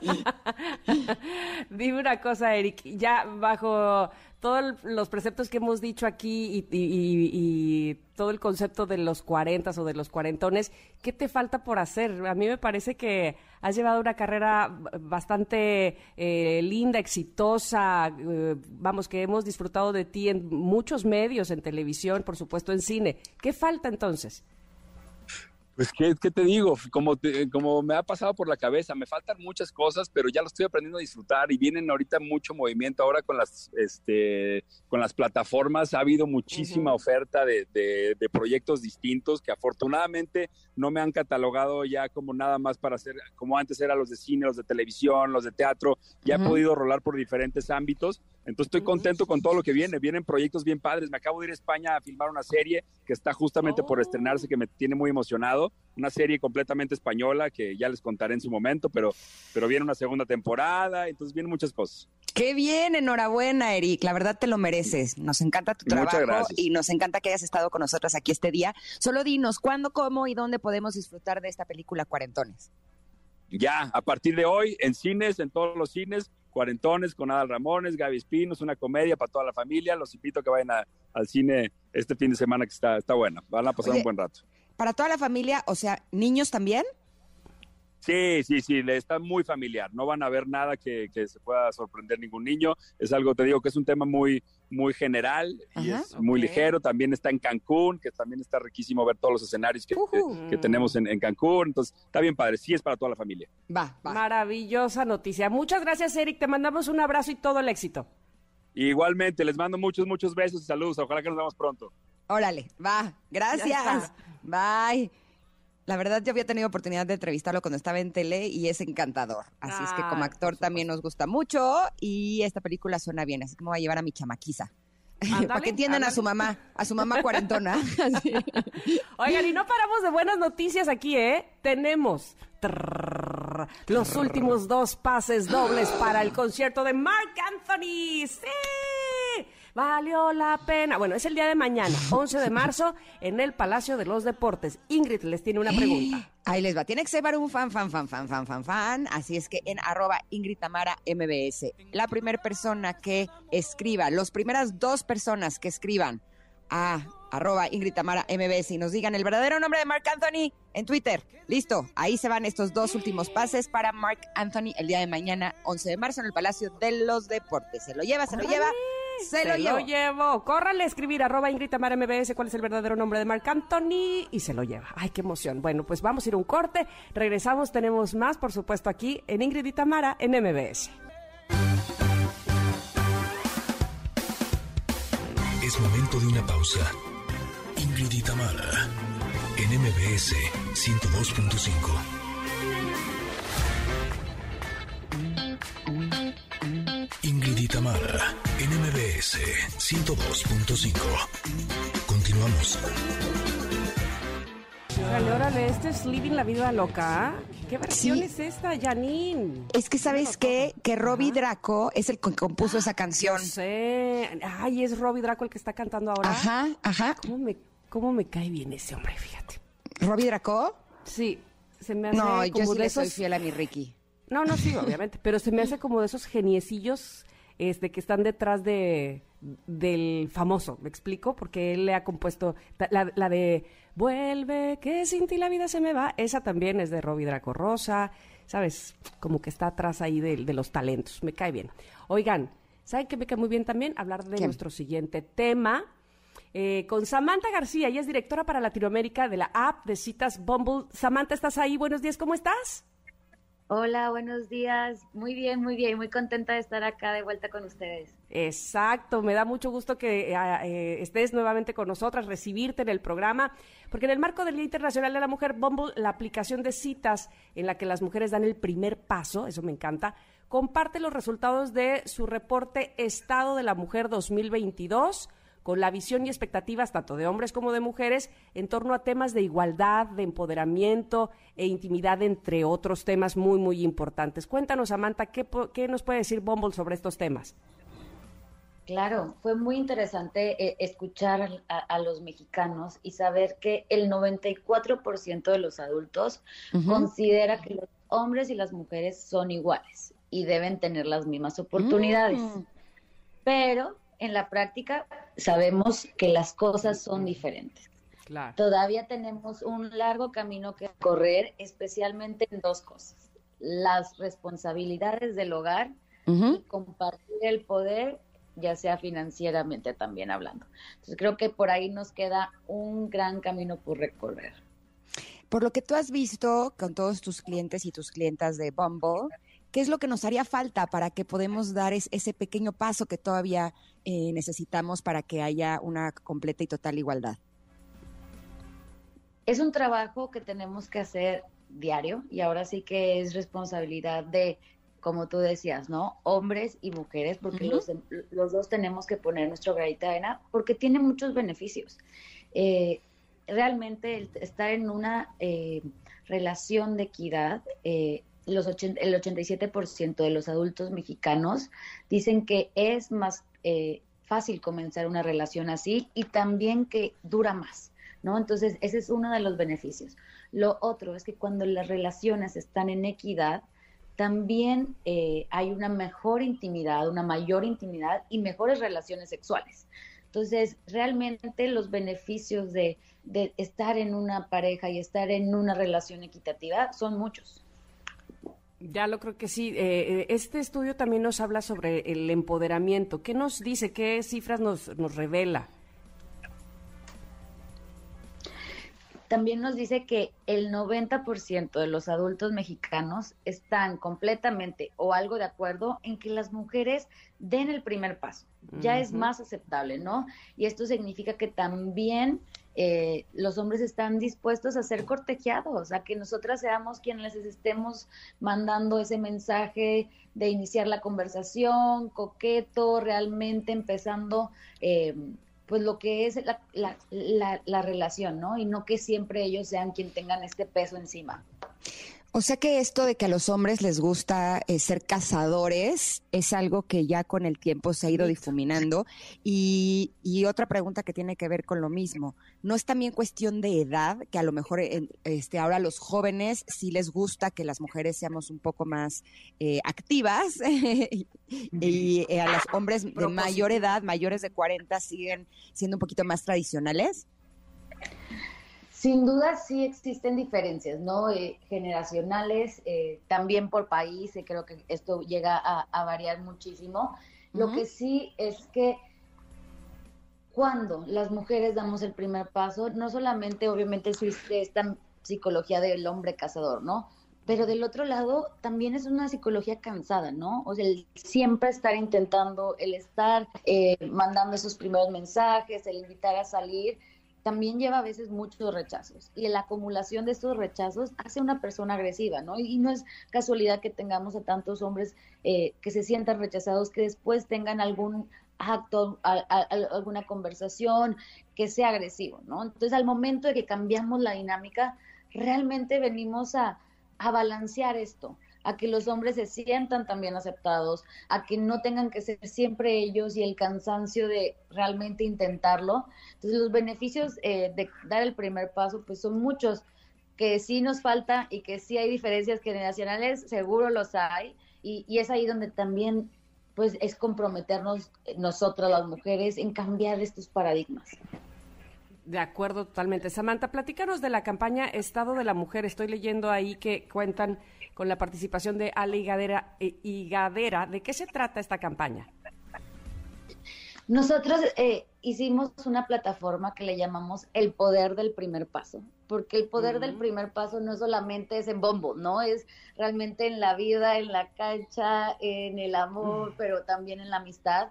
Speaker 3: Dime una cosa, Eric, ya bajo todos los preceptos que hemos dicho aquí y, todo el concepto de los cuarentas o de los cuarentones, ¿qué te falta por hacer? A mí me parece que has llevado una carrera bastante eh, linda, exitosa, eh, vamos, que hemos disfrutado de ti en muchos medios, en televisión, por supuesto en cine. ¿Qué falta entonces?
Speaker 4: Pues, ¿qué, te digo? Como, como me ha pasado por la cabeza, me faltan muchas cosas, pero ya lo estoy aprendiendo a disfrutar y vienen ahorita mucho movimiento. Ahora con las, este, con las plataformas ha habido muchísima oferta de, de, proyectos distintos que afortunadamente no me han catalogado ya como nada más para hacer, como antes eran los de cine, los de televisión, los de teatro. Ya he podido rolar por diferentes ámbitos. Entonces estoy contento con todo lo que viene. Vienen proyectos bien padres. Me acabo de ir a España a filmar una serie que está justamente por oh. estrenarse, que me tiene muy emocionado una serie completamente española que ya les contaré en su momento, pero, pero viene una segunda temporada, entonces vienen muchas cosas.
Speaker 2: Qué bien, enhorabuena, Eric. La verdad te lo mereces. Nos encanta tu trabajo y nos encanta que hayas estado con nosotras aquí este día. Solo dinos cuándo, cómo y dónde podemos disfrutar de esta película Cuarentones.
Speaker 4: Ya, a partir de hoy, en cines, en todos los cines, Cuarentones con Adal Ramones, Gaby Espinos, una comedia para toda la familia. Los invito a que vayan al cine este fin de semana que está, está buena. Van a pasar un buen rato
Speaker 2: para toda la familia, o sea, niños también.
Speaker 4: Sí, sí, sí, le está muy familiar. No van a ver nada que, se pueda sorprender ningún niño. Es algo, te digo, que es un tema muy, muy general y es muy ligero. También está en Cancún, que también está riquísimo ver todos los escenarios que, que, tenemos en, en, Cancún. Entonces, está bien padre. Sí, es para toda la familia.
Speaker 3: Va, va. Maravillosa noticia. Muchas gracias, Eric. Te mandamos un abrazo y todo el éxito.
Speaker 4: Igualmente, les mando muchos, muchos besos y saludos. Ojalá que nos veamos pronto.
Speaker 2: Órale, va. Gracias. Bye. La verdad, yo había tenido oportunidad de entrevistarlo cuando estaba en tele y es encantador. Así es que como actor también nos gusta mucho y esta película suena bien, así que me voy a llevar a mi chamaquiza. Para que entiendan a su mamá, a su mamá cuarentona.
Speaker 3: Oigan, y no paramos de buenas noticias aquí, ¿eh? Tenemos los últimos dos pases dobles para el concierto de Mark Anthony. ¡Sí! Valió la pena. Bueno, es el día de mañana, 11 de marzo, en el Palacio de los Deportes. Ingrid les tiene una pregunta.
Speaker 2: Ahí les va. Tiene que ser un fan, fan, fan, fan, fan, fan, fan. Así es que en arroba Ingrid Tamara MBS, la primera persona que escriba, las primeras dos personas que escriban a arroba Ingrid Tamara MBS y nos digan el verdadero nombre de Mark Anthony en Twitter. Listo, ahí se van estos dos últimos pases para Mark Anthony el día de mañana, 11 de marzo, en el Palacio de los Deportes. Se lo lleva, se lo lleva. Se, lo,
Speaker 3: llevo. llevo. Córrale a escribir arroba Ingrid Tamara MBS cuál es el verdadero nombre de Marc Anthony y se lo lleva. Ay, qué emoción. Bueno, pues vamos a ir a un corte. Regresamos, tenemos más, por supuesto, aquí en Ingrid y Tamara en MBS.
Speaker 1: Es momento de una pausa. Ingrid y Tamara en MBS 102.5. y Tamara, NMBS 102.5. Continuamos.
Speaker 3: Órale, órale, este es Living la Vida Loca. ¿Qué versión es esta, Janine?
Speaker 2: Es que, ¿sabes qué? Que Robbie Draco es el que compuso esa canción. No
Speaker 3: sé. Ay, es Robbie Draco el que está cantando ahora.
Speaker 2: Ajá, ajá.
Speaker 3: ¿Cómo me, cómo me cae bien ese hombre, fíjate?
Speaker 2: ¿Robbie Draco?
Speaker 3: Sí, se me hace
Speaker 2: No, yo
Speaker 3: sí
Speaker 2: le soy fiel a mi Ricky.
Speaker 3: No, no, sí, obviamente, pero se me hace como de esos geniecillos este, que están detrás de del famoso, ¿me explico? Porque él le ha compuesto la, la de Vuelve, que sin ti la vida se me va, esa también es de Robbie Draco Rosa, ¿sabes? Como que está atrás ahí de, de los talentos, me cae bien. Oigan, ¿saben qué me cae muy bien también? Hablar de nuestro siguiente tema, eh, con Samantha García, ella es directora para Latinoamérica de la app de citas Bumble. Samantha, ¿estás ahí? Buenos días, ¿cómo estás?
Speaker 5: Hola, buenos días. Muy bien, muy bien. Muy contenta de estar acá de vuelta con ustedes.
Speaker 3: Exacto, me da mucho gusto que eh, eh, estés nuevamente con nosotras, recibirte en el programa, porque en el marco del Día Internacional de la Mujer, Bumble, la aplicación de citas en la que las mujeres dan el primer paso, eso me encanta, comparte los resultados de su reporte Estado de la Mujer 2022 con la visión y expectativas tanto de hombres como de mujeres en torno a temas de igualdad, de empoderamiento e intimidad, entre otros temas muy, muy importantes. Cuéntanos, Samantha, ¿qué, qué nos puede decir Bumble sobre estos temas?
Speaker 5: Claro, fue muy interesante eh, escuchar a, los mexicanos y saber que el 94% de los adultos considera que los hombres y las mujeres son iguales y deben tener las mismas oportunidades. Mm. Pero en la práctica sabemos que las cosas son diferentes. Todavía tenemos un largo camino que correr, especialmente en dos cosas. Las responsabilidades del hogar y compartir el poder, ya sea financieramente también hablando. Entonces creo que por ahí nos queda un gran camino por recorrer.
Speaker 2: Por lo que tú has visto con todos tus clientes y tus clientas de Bumble, ¿qué es lo que nos haría falta para que podamos dar ese pequeño paso que todavía eh, necesitamos para que haya una completa y total igualdad?
Speaker 5: Es un trabajo que tenemos que hacer diario y ahora sí que es responsabilidad de, como tú decías, ¿no? Hombres y mujeres, porque los, los, dos tenemos que poner nuestro granito de arena porque tiene muchos beneficios. Eh, realmente estar en una eh, relación de equidad los el 87% de los adultos mexicanos dicen que es más eh, fácil comenzar una relación así y también que dura más, ¿no? Entonces, ese es uno de los beneficios. Lo otro es que cuando las relaciones están en equidad, también eh, hay una mejor intimidad, una mayor intimidad y mejores relaciones sexuales. Entonces, realmente los beneficios de, de estar en una pareja y estar en una relación equitativa son muchos.
Speaker 3: Ya lo creo que sí. Eh, eh, este estudio también nos habla sobre el empoderamiento. ¿Qué nos dice? ¿Qué cifras nos, nos revela?
Speaker 5: también nos dice que el 90% de los adultos mexicanos están completamente o algo de acuerdo en que las mujeres den el primer paso. Ya es más aceptable, ¿no? Y esto significa que también eh, los hombres están dispuestos a ser cortejados, a que nosotras seamos quienes les estemos mandando ese mensaje de iniciar la conversación, coqueto, realmente empezando eh, pues lo que es la, la, la, relación, ¿no? Y no que siempre ellos sean quien tengan este peso encima.
Speaker 2: O sea que esto de que a los hombres les gusta eh, ser cazadores es algo que ya con el tiempo se ha ido difuminando. Y, y, otra pregunta que tiene que ver con lo mismo, ¿no es también cuestión de edad? Que a lo mejor este, ahora a los jóvenes sí les gusta que las mujeres seamos un poco más eh, activas y eh, a los hombres de mayor edad, mayores de 40, siguen siendo un poquito más tradicionales.
Speaker 5: Sin duda sí existen diferencias, ¿no? Eh, generacionales, eh, también por país, y creo que esto llega a, variar muchísimo. Lo que sí es que cuando las mujeres damos el primer paso, no solamente obviamente existe esta psicología del hombre cazador, ¿no? Pero del otro lado también es una psicología cansada, ¿no? O sea, el siempre estar intentando, el estar eh, mandando esos primeros mensajes, el invitar a salir, también lleva a veces muchos rechazos y la acumulación de estos rechazos hace una persona agresiva, ¿no? Y no es casualidad que tengamos a tantos hombres eh, que se sientan rechazados, que después tengan algún acto, alguna conversación que sea agresivo, ¿no? Entonces, al momento de que cambiamos la dinámica, realmente venimos a, a balancear esto, a que los hombres se sientan también aceptados, a que no tengan que ser siempre ellos y el cansancio de realmente intentarlo. Entonces los beneficios eh, de dar el primer paso pues son muchos, que sí nos falta y que sí hay diferencias generacionales, seguro los hay, y, y es ahí donde también pues es comprometernos nosotras las mujeres en cambiar estos paradigmas.
Speaker 3: De acuerdo, totalmente. Samantha, platícanos de la campaña Estado de la Mujer. Estoy leyendo ahí que cuentan con la participación de Ale Higadera. Higadera. ¿De qué se trata esta campaña?
Speaker 5: Nosotros eh, hicimos una plataforma que le llamamos el poder del primer paso, porque el poder del primer paso no solamente es en bombo, ¿no? Es realmente en la vida, en la cancha, en el amor, pero también en la amistad.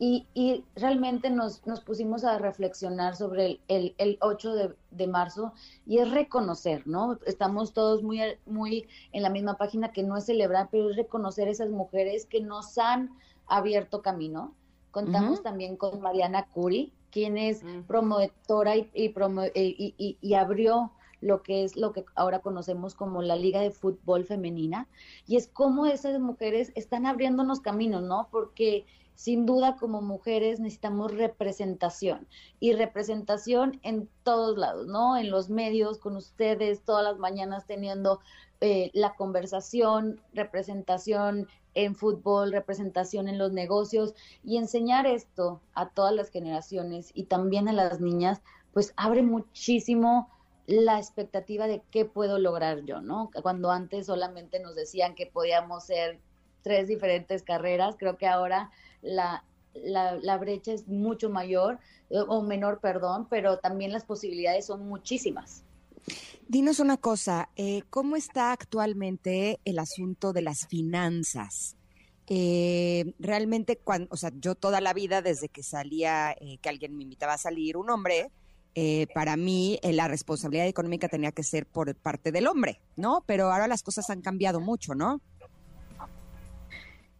Speaker 5: Y, realmente nos, nos, pusimos a reflexionar sobre el, el, 8 de, de, marzo y es reconocer, ¿no? Estamos todos muy, muy en la misma página que no es celebrar, pero es reconocer esas mujeres que nos han abierto camino. Contamos también con Mariana Curi, quien es mm. promotora y, y, y, abrió lo que es lo que ahora conocemos como la Liga de Fútbol Femenina. Y es como esas mujeres están abriéndonos caminos, ¿no? Porque sin duda como mujeres necesitamos representación y representación en todos lados, ¿no? En los medios, con ustedes, todas las mañanas teniendo eh, la conversación, representación en fútbol, representación en los negocios y enseñar esto a todas las generaciones y también a las niñas, pues abre muchísimo la expectativa de qué puedo lograr yo, ¿no? Cuando antes solamente nos decían que podíamos ser tres diferentes carreras, creo que ahora la, la, brecha es mucho mayor eh, o menor, perdón, pero también las posibilidades son muchísimas.
Speaker 2: Dinos una cosa, eh, ¿cómo está actualmente el asunto de las finanzas? Eh, realmente, cuando, o sea, yo toda la vida, desde que salía, que alguien me invitaba a salir, un hombre, para mí la responsabilidad económica tenía que ser por parte del hombre, ¿no? Pero ahora las cosas han cambiado mucho, ¿no?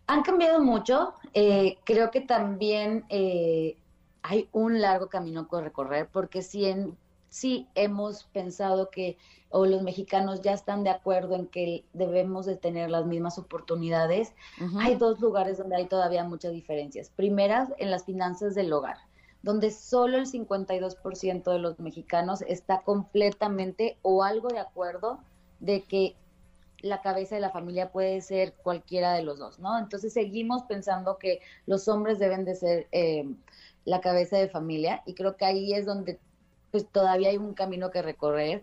Speaker 5: Han cambiado mucho. Eh, creo que también eh, hay un largo camino por recorrer, porque si en, sí hemos pensado que, o los mexicanos ya están de acuerdo en que debemos de tener las mismas oportunidades, hay dos lugares donde hay todavía muchas diferencias. Primeras, en las finanzas del hogar donde solo el 52% de los mexicanos está completamente o algo de acuerdo de que la cabeza de la familia puede ser cualquiera de los dos, ¿no? Entonces seguimos pensando que los hombres deben de ser eh, la cabeza de familia y creo que ahí es donde pues todavía hay un camino que recorrer.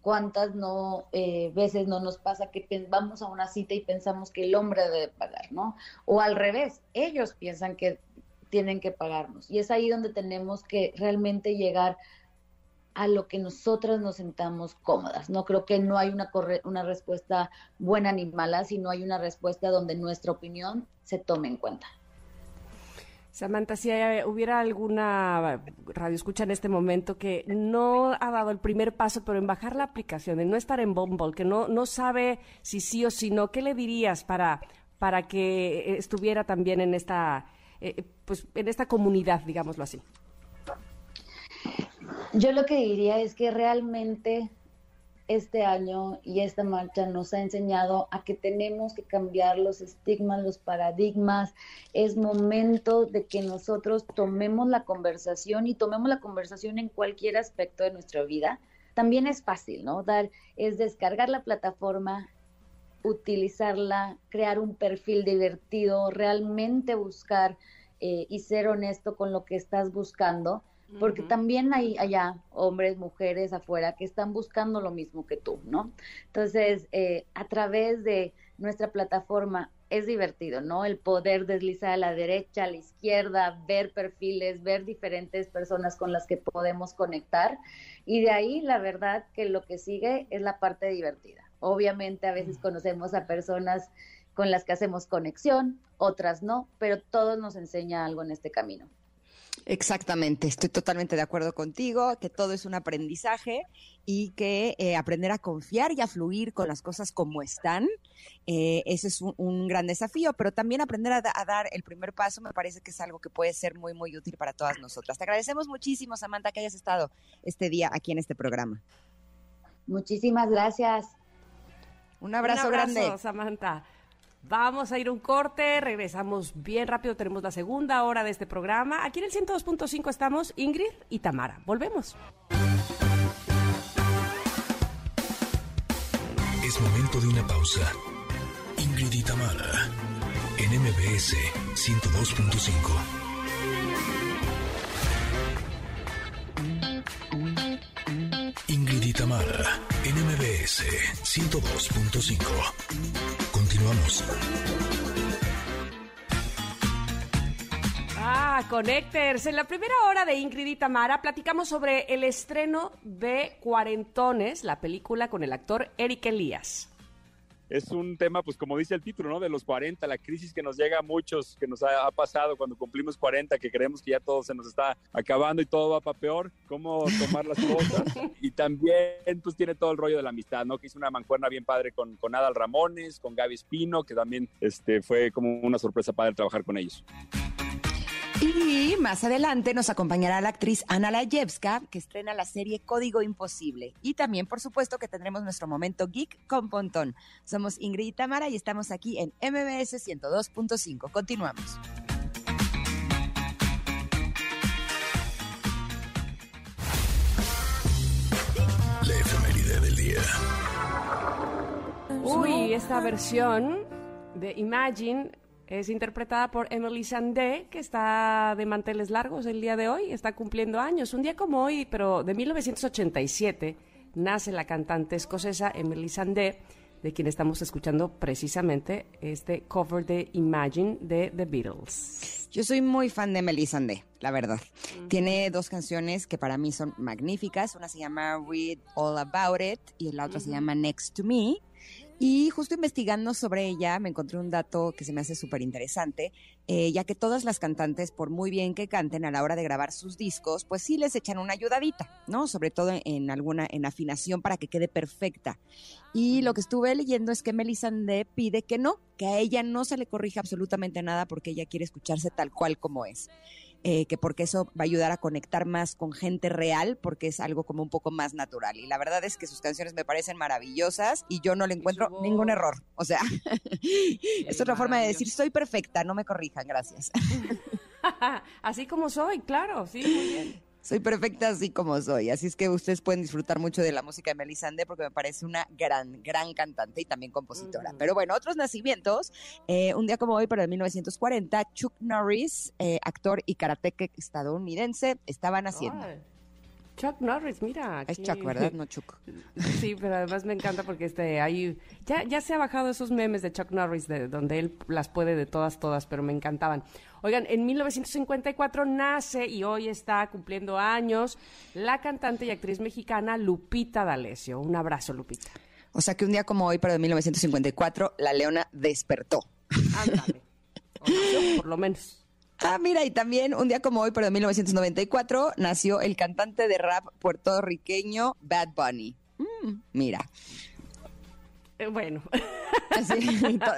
Speaker 5: ¿Cuántas no eh, veces no nos pasa que vamos a una cita y pensamos que el hombre debe pagar, ¿no? O al revés, ellos piensan que tienen que pagarnos. Y es ahí donde tenemos que realmente llegar a lo que nosotras nos sentamos cómodas. No creo que no hay una, una respuesta buena ni mala, sino hay una respuesta donde nuestra opinión se tome en cuenta.
Speaker 3: Samantha, si hubiera alguna radio escucha en este momento que no ha dado el primer paso, pero en bajar la aplicación, en no estar en Bumble, que no, no sabe si sí o si no, ¿qué le dirías para, para que estuviera también en esta, eh, pues, en esta comunidad, digámoslo así?
Speaker 5: Yo lo que diría es que realmente este año y esta marcha nos ha enseñado a que tenemos que cambiar los estigmas, los paradigmas. Es momento de que nosotros tomemos la conversación y tomemos la conversación en cualquier aspecto de nuestra vida. También es fácil, ¿no? Dar es descargar la plataforma, utilizarla, crear un perfil divertido, realmente buscar eh, y ser honesto con lo que estás buscando porque también hay allá hombres, mujeres afuera que están buscando lo mismo que tú, ¿no? Entonces, eh, a través de nuestra plataforma es divertido, ¿no? El poder deslizar a la derecha, a la izquierda, ver perfiles, ver diferentes personas con las que podemos conectar. Y de ahí, la verdad que lo que sigue es la parte divertida. Obviamente, a veces conocemos a personas con las que hacemos conexión, otras no, pero todo nos enseña algo en este camino.
Speaker 2: Exactamente, estoy totalmente de acuerdo contigo, que todo es un aprendizaje y que eh, aprender a confiar y a fluir con las cosas como están, eh, ese es un, gran desafío, pero también aprender a, a, dar el primer paso me parece que es algo que puede ser muy, muy útil para todas nosotras. Te agradecemos muchísimo, Samantha, que hayas estado este día aquí en este programa.
Speaker 5: Muchísimas gracias.
Speaker 2: Un abrazo, un abrazo grande.
Speaker 3: Samantha. Vamos a ir un corte, regresamos bien rápido, tenemos la segunda hora de este programa. Aquí en el 102.5 estamos Ingrid y Tamara. Volvemos.
Speaker 1: Es momento de una pausa. Ingrid y Tamara, en MBS 102.5. Ingrid y Tamara, en MBS 102.5.
Speaker 3: Ah, Connectors. En la primera hora de Ingrid y Tamara platicamos sobre el estreno de Cuarentones, la película con el actor Eric Elías
Speaker 4: es un tema, pues como dice el título, ¿no? De los 40, la crisis que nos llega a muchos, que nos ha, pasado cuando cumplimos 40, que creemos que ya todo se nos está acabando y todo va para peor, cómo tomar las cosas. Y también, pues tiene todo el rollo de la amistad, ¿no? Que hizo una mancuerna bien padre con, con Adal Ramones, con Gaby Espino, que también este, fue como una sorpresa padre trabajar con ellos.
Speaker 2: Y más adelante nos acompañará la actriz Ana Layevska, que estrena la serie Código Imposible. Y también, por supuesto, que tendremos nuestro momento geek con Pontón. Somos Ingrid y Tamara y estamos aquí en MBS 102.5. Continuamos.
Speaker 1: La efeméride del día.
Speaker 3: Uy, esta versión de Imagine es interpretada por Emily Sandé, que está de manteles largos el día de hoy, está cumpliendo años. Un día como hoy, pero de 1987, nace la cantante escocesa Emily Sandé, de quien estamos escuchando precisamente este cover de Imagine de The Beatles.
Speaker 2: Yo soy muy fan de Emily Sandé, la verdad. Tiene dos canciones que para mí son magníficas. Una se llama Read All About It y la otra se llama Next to Me. Y justo investigando sobre ella me encontré un dato que se me hace súper interesante, eh, ya que todas las cantantes, por muy bien que canten a la hora de grabar sus discos, pues sí les echan una ayudadita, ¿no? Sobre todo en alguna, en afinación para que quede perfecta. Y lo que estuve leyendo es que Melisande pide que no, que a ella no se le corrija absolutamente nada porque ella quiere escucharse tal cual como es. Eh, que porque eso va a ayudar a conectar más con gente real, porque es algo como un poco más natural. Y la verdad es que sus canciones me parecen maravillosas y yo no le encuentro ningún error. O sea, es otra forma de decir, soy perfecta, no me corrijan, gracias.
Speaker 3: Así como soy, claro, sí, muy bien.
Speaker 2: Soy perfecta así como soy. Así es que ustedes pueden disfrutar mucho de la música de Melisande porque me parece una gran, gran cantante y también compositora. Pero bueno, otros nacimientos. Eh, un día como hoy, pero en 1940, Chuck Norris, eh, actor y karateca estadounidense, estaba naciendo.
Speaker 3: Chuck Norris, mira.
Speaker 2: Es Chuck, ¿verdad? No Chuck.
Speaker 3: Sí, pero además me encanta porque este ahí ya, ya se ha bajado esos memes de Chuck Norris de donde él las puede de todas, todas, pero me encantaban. Oigan, en 1954 nace y hoy está cumpliendo años la cantante y actriz mexicana Lupita D'Alessio. Un abrazo, Lupita.
Speaker 2: O sea que un día como hoy, pero de 1954, la leona despertó.
Speaker 3: Ándale. O nació, por lo menos.
Speaker 2: Ah, mira, y también un día como hoy, pero de 1994, nació el cantante de rap puertorriqueño Bad Bunny. Mm, mira,
Speaker 3: Eh, bueno,
Speaker 2: así,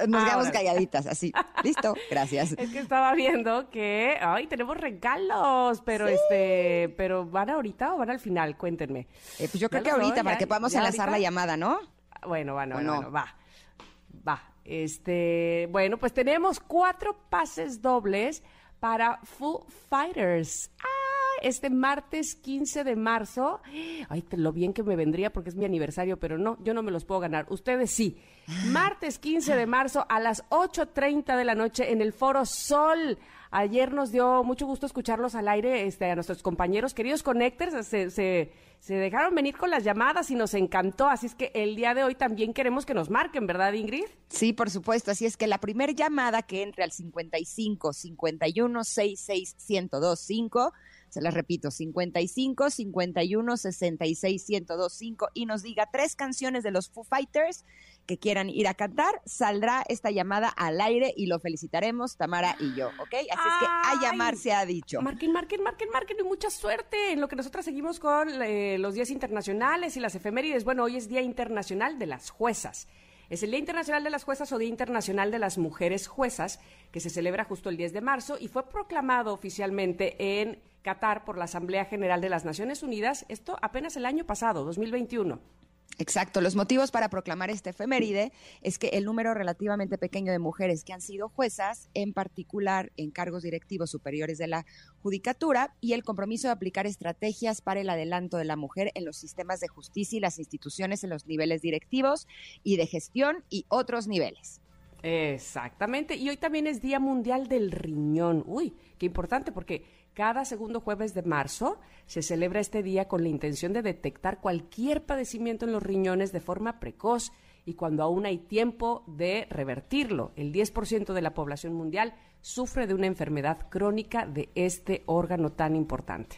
Speaker 2: nos quedamos calladitas, así. Listo, gracias.
Speaker 3: es que estaba viendo que ay tenemos regalos, pero este, pero van ahorita o van al final, cuéntenme.
Speaker 2: Eh, pues yo creo que
Speaker 3: doy,
Speaker 2: ahorita, para
Speaker 3: ya-
Speaker 2: que podamos enlazar la llamada, ¿no?
Speaker 3: Bueno, bueno,
Speaker 2: ¿O
Speaker 3: bueno,
Speaker 2: no?
Speaker 3: bueno, va. Va. Este, bueno, pues tenemos cuatro pases dobles para Foo Fighters. Ah, este martes 15 de marzo. Ay, lo bien que me vendría porque es mi aniversario, pero no, yo no me los puedo ganar. Ustedes sí. Martes 15 de marzo a las 8.30 de la noche en el Foro Sol. Ayer nos dio mucho gusto escucharlos al aire, este, a nuestros compañeros, queridos Connectors, se, se, se dejaron venir con las llamadas y nos encantó, así es que el día de hoy también queremos que nos marquen, ¿verdad, Ingrid?
Speaker 2: Sí, por supuesto. Así es que la primera llamada que entre al 55 51 66 1025, se las repito, 55 51 66 1025 y nos diga tres canciones de los Foo Fighters que quieran ir a cantar, saldrá esta llamada al aire y lo felicitaremos Tamara y yo, ¿ok? Así es que a llamar se ha dicho.
Speaker 3: Marquen, marquen, marquen, marquen y mucha suerte en lo que nosotras seguimos con eh, los días internacionales y las efemérides. Bueno, hoy es Día Internacional de las Juezas. Es el Día Internacional de las Juezas o Día Internacional de las Mujeres Juezas, que se celebra justo el 10 de marzo y fue proclamado oficialmente en Qatar por la Asamblea General de las Naciones Unidas, esto apenas el año pasado, 2021.
Speaker 2: Exacto, los motivos para proclamar este efeméride es que el número relativamente pequeño de mujeres que han sido juezas, en particular en cargos directivos superiores de la judicatura, y el compromiso de aplicar estrategias para el adelanto de la mujer en los sistemas de justicia y las instituciones en los niveles directivos y de gestión y otros niveles.
Speaker 3: Exactamente. Y hoy también es Día Mundial del Riñón. Uy, qué importante porque cada segundo jueves de marzo se celebra este día con la intención de detectar cualquier padecimiento en los riñones de forma precoz y cuando aún hay tiempo de revertirlo. El 10% de la población mundial sufre de una enfermedad crónica de este órgano tan importante.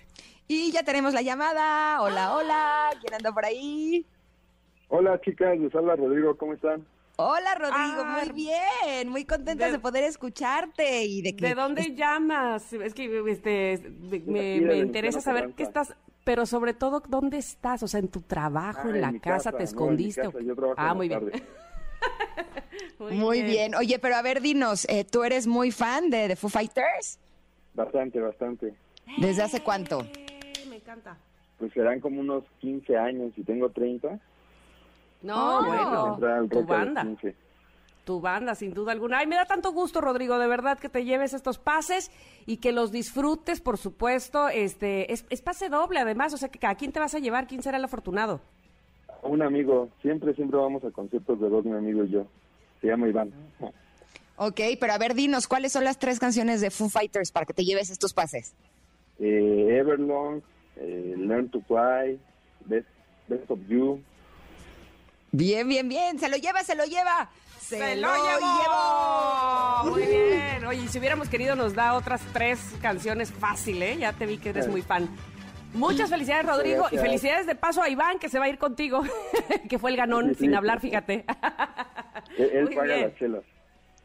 Speaker 2: Y ya tenemos la llamada. Hola, hola. ¿Quién anda por ahí?
Speaker 6: Hola chicas, les habla Rodrigo, ¿cómo están?
Speaker 2: Hola, Rodrigo.
Speaker 3: Ah,
Speaker 2: muy bien. Muy contentas
Speaker 3: de-
Speaker 2: de, poder escucharte y de que
Speaker 3: ¿De dónde llamas? Es que este, me, interesa saber qué estás, pero sobre todo, ¿dónde estás? O sea, en tu trabajo,
Speaker 6: Ah,
Speaker 3: en la casa,
Speaker 6: casa,
Speaker 3: te
Speaker 6: no, en mi
Speaker 3: escondiste.
Speaker 6: casa,
Speaker 3: o qué?
Speaker 6: yo trabajo en
Speaker 3: ah, muy bien.
Speaker 2: Muy bien. Oye, pero a ver, dinos, eh, ¿tú eres muy fan de, de Foo Fighters?
Speaker 6: Bastante, bastante.
Speaker 2: ¿Desde hace cuánto?
Speaker 3: Eh, me encanta.
Speaker 6: Pues serán como unos 15 años y tengo 30.
Speaker 3: No,
Speaker 2: Oh.
Speaker 3: bueno, tu banda,
Speaker 6: 15.
Speaker 3: tu banda, sin duda alguna. Ay, me da tanto gusto, Rodrigo, de verdad, que te lleves estos pases y que los disfrutes, por supuesto. Este, es, es pase doble, además, o sea, que ¿a quién te vas a llevar? ¿Quién será el afortunado?
Speaker 6: Un amigo, siempre, siempre vamos a conciertos de rock, mi amigo y yo. Se llama Iván.
Speaker 2: Ok, pero a ver, dinos, ¿cuáles son las tres canciones de Foo Fighters para que te lleves estos pases?
Speaker 6: Eh, Everlong, eh, Learn to Fly, Best, Best of You.
Speaker 2: Bien, bien, bien. Se lo lleva, se lo lleva. Se, lo, llevó.
Speaker 3: Muy bien. Oye, si hubiéramos querido nos da otras tres canciones fácil, ¿eh? Ya te vi que eres muy fan. Muchas felicidades, Rodrigo, y felicidades de paso a Iván, que se va a ir contigo, que fue el ganón, sin hablar, fíjate.
Speaker 6: Él, él paga
Speaker 3: bien.
Speaker 6: las chelas.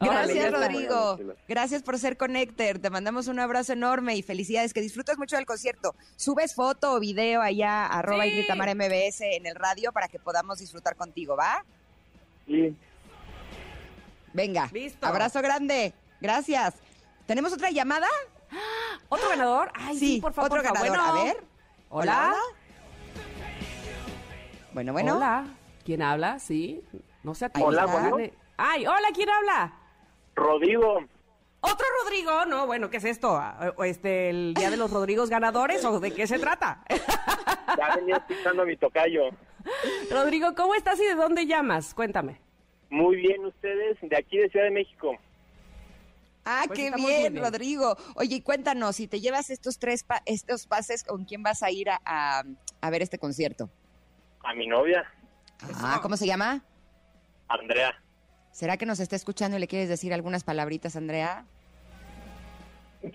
Speaker 3: Órale,
Speaker 2: Gracias. Rodrigo. Gracias por ser Connector. Te mandamos un abrazo enorme y felicidades. Que disfrutes mucho del concierto. Subes foto o video allá, arroba
Speaker 3: Sí.
Speaker 2: Tamara MBS en el radio para que podamos disfrutar contigo, ¿va?
Speaker 6: Sí,
Speaker 2: Venga.
Speaker 3: Listo.
Speaker 2: Abrazo grande. Gracias. ¿Tenemos otra llamada?
Speaker 3: ¿Otro ganador? Ay, sí, por favor.
Speaker 2: otro ganador.
Speaker 3: Bueno.
Speaker 2: A ver.
Speaker 3: Hola.
Speaker 2: Bueno, bueno.
Speaker 3: Hola. ¿Quién habla? Sí. No se
Speaker 7: Hola,
Speaker 3: atreva.
Speaker 7: bueno.
Speaker 3: Gane. Ay, hola, ¿quién habla?
Speaker 7: Rodrigo,
Speaker 3: ¿Otro Rodrigo? No, bueno, ¿qué es esto? Ah, Este, ¿El Día de los Rodrigos ganadores o de qué se trata?
Speaker 7: ya venía escuchando a mi tocayo.
Speaker 3: Rodrigo, ¿cómo estás y de dónde llamas? Cuéntame.
Speaker 7: Muy bien, ustedes, de aquí de Ciudad de México.
Speaker 2: Ah,
Speaker 3: Pues
Speaker 2: qué bien,
Speaker 3: bien.
Speaker 2: Rodrigo. Oye, y cuéntanos, si te llevas estos tres pa- estos pases, ¿con quién vas a ir a, a- a ver este concierto?
Speaker 7: A mi novia,
Speaker 2: Ah, ¿cómo se llama?
Speaker 7: Andrea.
Speaker 2: ¿Será que nos está escuchando y le quieres decir algunas palabritas, Andrea?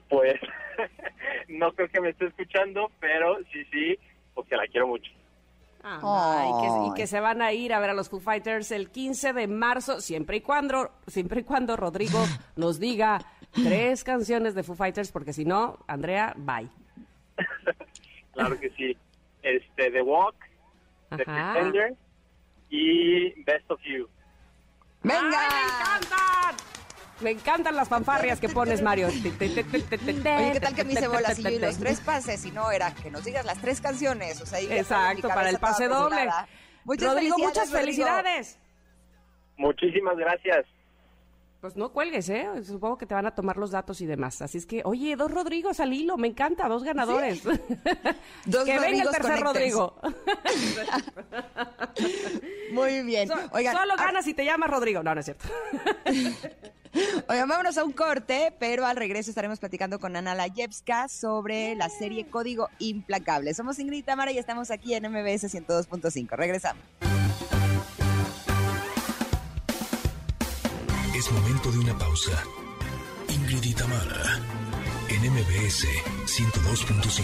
Speaker 7: Pues no creo que me esté escuchando, pero sí, sí, porque la quiero mucho.
Speaker 3: Ah, y, que, y
Speaker 2: Ay.
Speaker 3: que se van a ir a ver a los Foo Fighters el 15 de marzo, siempre y cuando, siempre y cuando Rodrigo nos diga tres canciones de Foo Fighters, porque si no, Andrea, bye.
Speaker 7: Claro que sí. Este, The Walk, The. Pretender y Best of You.
Speaker 2: ¡Venga!
Speaker 3: ¡Ay, me encantan! Me encantan las fanfarrias que pones, Mario.
Speaker 2: Oye, ¿qué tal que me hice bolas y yo y los tres pases? Y no, era que nos digas las tres canciones. O sea,
Speaker 3: Exacto, para el pase doble.
Speaker 2: Muchas
Speaker 3: Rodrigo,
Speaker 2: felicidades,
Speaker 3: muchas
Speaker 2: Rodrigo.
Speaker 3: felicidades.
Speaker 7: Muchísimas gracias.
Speaker 3: Pues no cuelgues, ¿eh? Supongo que te van a tomar los datos y demás. Así es que, oye, dos Rodrigos al hilo, me encanta, dos ganadores.
Speaker 2: Dos
Speaker 3: que venga el tercer. Rodrigo.
Speaker 2: Muy bien.
Speaker 3: So-
Speaker 2: Oigan,
Speaker 3: solo
Speaker 2: ah,
Speaker 3: ganas si te llamas Rodrigo. No, no es cierto.
Speaker 2: Oigan, vámonos a un corte, pero al regreso estaremos platicando con Ana Layevska sobre la serie Código Implacable. Somos Ingrid y Tamara y estamos aquí en MBS 102.5. Regresamos.
Speaker 1: Es momento de una pausa. Ingrid y Tamara, en MBS 102.5.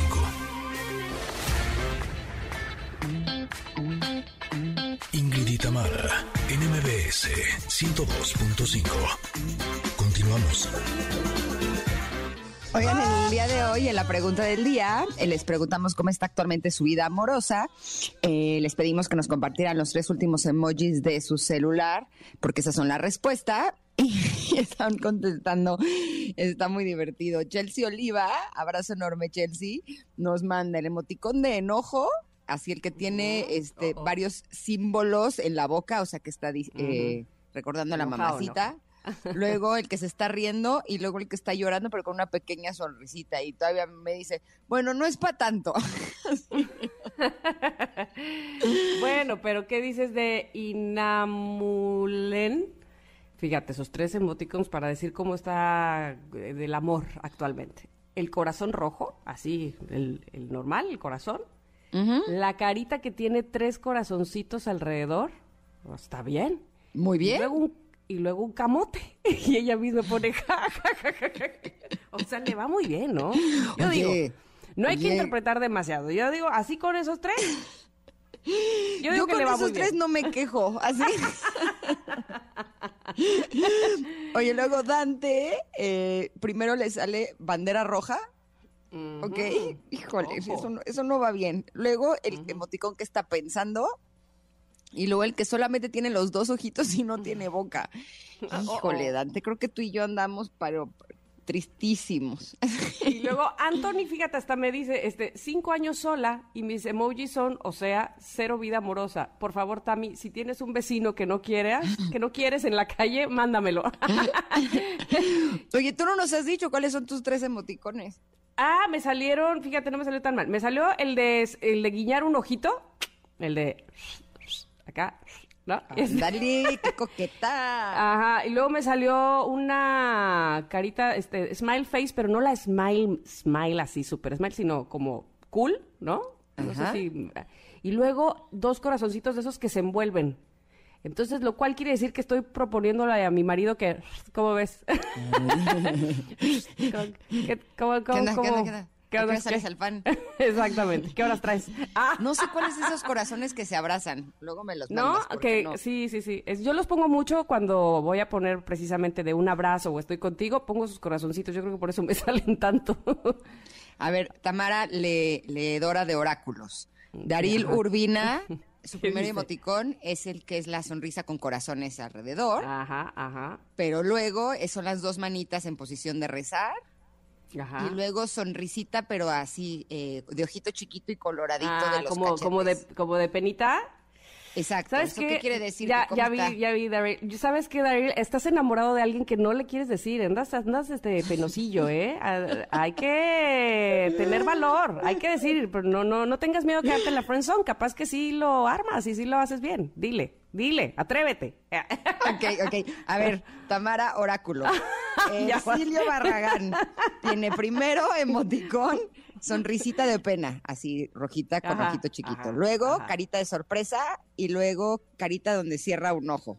Speaker 1: Ingrid y Tamara, en MBS 102.5. Continuamos.
Speaker 2: Oigan, el día de hoy, en la pregunta del día, eh, les preguntamos cómo está actualmente su vida amorosa. Eh, les pedimos que nos compartieran los tres últimos emojis de su celular, porque esas son la respuesta. Y están contestando. Está muy divertido. Chelsea Oliva, abrazo enorme, Chelsea, nos manda el emoticón de enojo. Así el que tiene este varios símbolos en la boca, o sea que está eh, recordando a la mamacita. Luego el que se está riendo y luego el que está llorando, pero con una pequeña sonrisita. Y todavía me dice, bueno, no es para tanto.
Speaker 3: bueno, pero ¿qué dices de Inamulen? Fíjate, esos tres emoticons para decir cómo está eh, del amor actualmente. El corazón rojo, así, el, el normal, el corazón. La carita que tiene tres corazoncitos alrededor. oh, Está bien.
Speaker 2: Muy
Speaker 3: Y
Speaker 2: bien.
Speaker 3: luego un, y luego un camote. Y ella misma pone ja. O sea, le va muy bien, ¿no? Yo
Speaker 2: Oye,
Speaker 3: digo, no hay que interpretar demasiado. Yo digo, así con esos tres. Yo digo
Speaker 2: Yo
Speaker 3: que
Speaker 2: con
Speaker 3: le va
Speaker 2: esos
Speaker 3: muy
Speaker 2: tres
Speaker 3: bien.
Speaker 2: no me quejo, así. Oye, luego Dante, eh, primero le sale bandera roja, ¿ok? Híjole, eso no, eso no va bien. Luego el emoticón que está pensando y luego el que solamente tiene los dos ojitos y no tiene boca. Híjole, Dante, creo que tú y yo andamos pero tristísimos.
Speaker 3: Y luego Anthony, fíjate, hasta me dice, este, cinco años sola y mis emojis son, o sea, cero vida amorosa. Por favor, Tami, si tienes un vecino que no quieras, que no quieres en la calle, mándamelo.
Speaker 2: Oye, tú no nos has dicho cuáles son tus tres emoticones.
Speaker 3: ah, me salieron, fíjate, no me salió tan mal. Me salió el de, el de guiñar un ojito, el de acá, ¿no?
Speaker 2: Dale, qué coqueta.
Speaker 3: Ajá, y luego me salió una carita, este, smile face, pero no la smile, smile así, super smile, sino como cool, ¿no? No
Speaker 2: Ajá.
Speaker 3: sé si... Y luego dos corazoncitos de esos que se envuelven. Entonces, lo cual quiere decir que estoy proponiéndole a mi marido que, ¿cómo ves? ¿Qué, cómo,
Speaker 2: ¿Qué onda,
Speaker 3: cómo- cómo-
Speaker 2: qué onda?
Speaker 3: qué
Speaker 2: ¿A qué
Speaker 3: onda,
Speaker 2: hora sales
Speaker 3: qué?
Speaker 2: al fan?
Speaker 3: Exactamente. ¿Qué horas traes? Ah,
Speaker 2: No sé cuáles esos corazones que se abrazan. Luego me los
Speaker 3: No,
Speaker 2: mandas, porque
Speaker 3: que
Speaker 2: no.
Speaker 3: sí, sí, sí. Es- yo los pongo mucho cuando voy a poner precisamente de un abrazo o estoy contigo, pongo sus corazoncitos. Yo creo que por eso me salen tanto.
Speaker 2: A ver, Tamara le, leedora de oráculos. Daril Urbina, su
Speaker 3: ¿Qué
Speaker 2: primer emoticón es el que es la sonrisa con corazones alrededor,
Speaker 3: Ajá, ajá,
Speaker 2: pero luego eh, son las dos manitas en posición de rezar
Speaker 3: ajá.
Speaker 2: y luego sonrisita, pero así eh, de ojito chiquito y coloradito
Speaker 3: Ah,
Speaker 2: de los
Speaker 3: como, como de, como de penita.
Speaker 2: Exacto.
Speaker 3: ¿Sabes
Speaker 2: ¿Eso
Speaker 3: qué?
Speaker 2: qué quiere decir?
Speaker 3: Ya,
Speaker 2: ¿Que cómo
Speaker 3: ya
Speaker 2: está?
Speaker 3: vi, ya vi, Daryl. ¿Sabes qué, Daryl? Estás enamorado de alguien que no le quieres decir. Andas, andas este penosillo, ¿eh? Hay que tener valor. Hay que decir, pero no, no, no tengas miedo de quedarte en la friendzone. Capaz que sí lo armas y sí lo haces bien. Dile, dile, atrévete.
Speaker 2: ok, ok. A ver, Tamara Oráculo. Silvio Barragán tiene primero emoticón, sonrisita de pena, así rojita con
Speaker 3: Ajá,
Speaker 2: ojito chiquito.
Speaker 3: ajá,
Speaker 2: luego
Speaker 3: ajá.
Speaker 2: carita de sorpresa y luego carita donde cierra un ojo.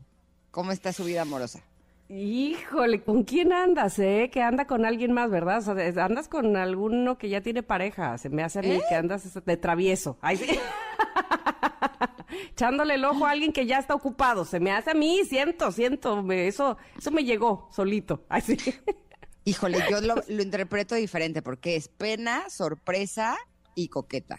Speaker 2: ¿Cómo está su vida amorosa?
Speaker 3: Híjole, ¿con quién andas, eh? Que anda con alguien más, ¿verdad? O sea, andas con alguno que ya tiene pareja. Se me hace a mí que andas de travieso. Ay, sí. Echándole el ojo a alguien que ya está ocupado. Se me hace a mí, siento, siento. me- eso, eso me llegó solito. Ay, sí.
Speaker 2: Híjole, yo lo, lo interpreto diferente porque es pena, sorpresa y coqueta.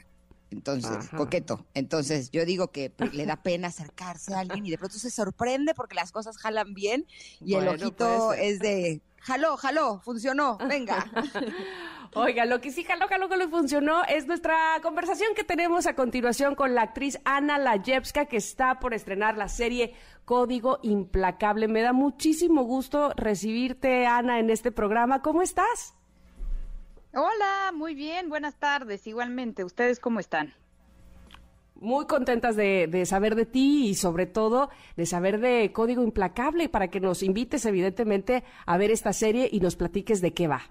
Speaker 2: Entonces,
Speaker 3: Ajá.
Speaker 2: coqueto. Entonces, yo digo que pues, le da pena acercarse a alguien y de pronto se sorprende porque las cosas jalan bien y el ojito es de, jaló, jaló, funcionó, venga.
Speaker 3: Oiga, lo que sí, jaló, jaló, que le funcionó es nuestra conversación que tenemos a continuación con la actriz Ana Layevska, que está por estrenar la serie Código Implacable. Me da muchísimo gusto recibirte, Ana, en este programa. ¿Cómo estás?
Speaker 8: Hola, muy bien, buenas tardes. Igualmente, ¿ustedes cómo están?
Speaker 3: Muy contentas de, de saber de ti y sobre todo de saber de Código Implacable para que nos invites evidentemente a ver esta serie y nos platiques de qué va.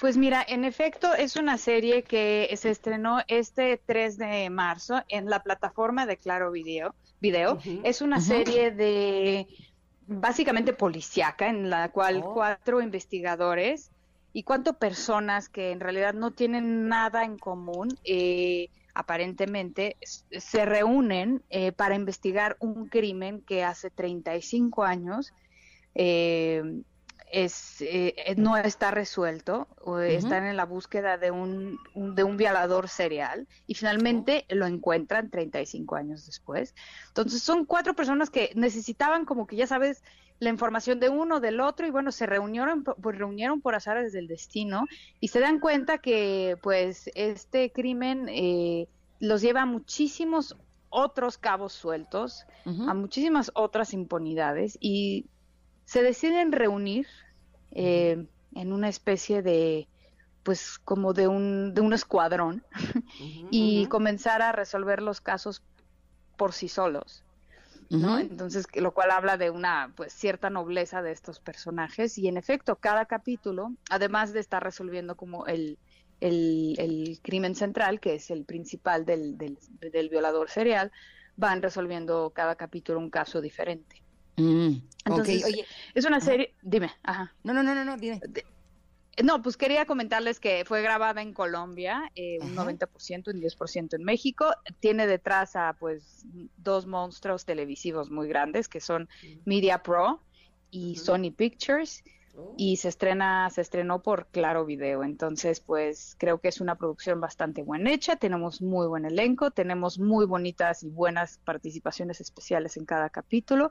Speaker 8: Pues mira, en efecto es una serie que se estrenó este 3 de marzo en la plataforma de Claro Video. Video. Es una serie de básicamente policíaca en la cual
Speaker 3: Oh.
Speaker 8: cuatro investigadores y cuatro personas que en realidad no tienen nada en común eh, aparentemente se reúnen eh, para investigar un crimen que hace 35 años eh, es, eh, no está resuelto, o están en la búsqueda de un, un- de un violador serial y finalmente lo encuentran 35 años después. Entonces son cuatro personas que necesitaban como que ya sabes la información de uno, del otro y bueno, se reunieron, pues reunieron por azares del destino y se dan cuenta que pues este crimen eh, los lleva a muchísimos otros cabos sueltos, a muchísimas otras impunidades y se deciden reunir eh, en una especie de pues como de un de un escuadrón y comenzar a resolver los casos por sí solos ¿no? Entonces, lo cual habla de una pues cierta nobleza de estos personajes y en efecto cada capítulo, además de estar resolviendo como el el, el crimen central, que es el principal del, del, del violador serial, van resolviendo cada capítulo un caso diferente.
Speaker 2: Mm,
Speaker 8: Entonces,
Speaker 2: oye,
Speaker 8: Es una serie, dime, ajá.
Speaker 2: no, no, no, no, no, dime.
Speaker 8: No, pues quería comentarles que fue grabada en Colombia, eh, un
Speaker 2: Ajá.
Speaker 8: 90%, un 10% en México. Tiene detrás a pues dos monstruos televisivos muy grandes que son Media Pro y Sony Pictures y se estrena se estrenó por Claro Video. Entonces, pues creo que es una producción bastante buena hecha, tenemos muy buen elenco, tenemos muy bonitas y buenas participaciones especiales en cada capítulo.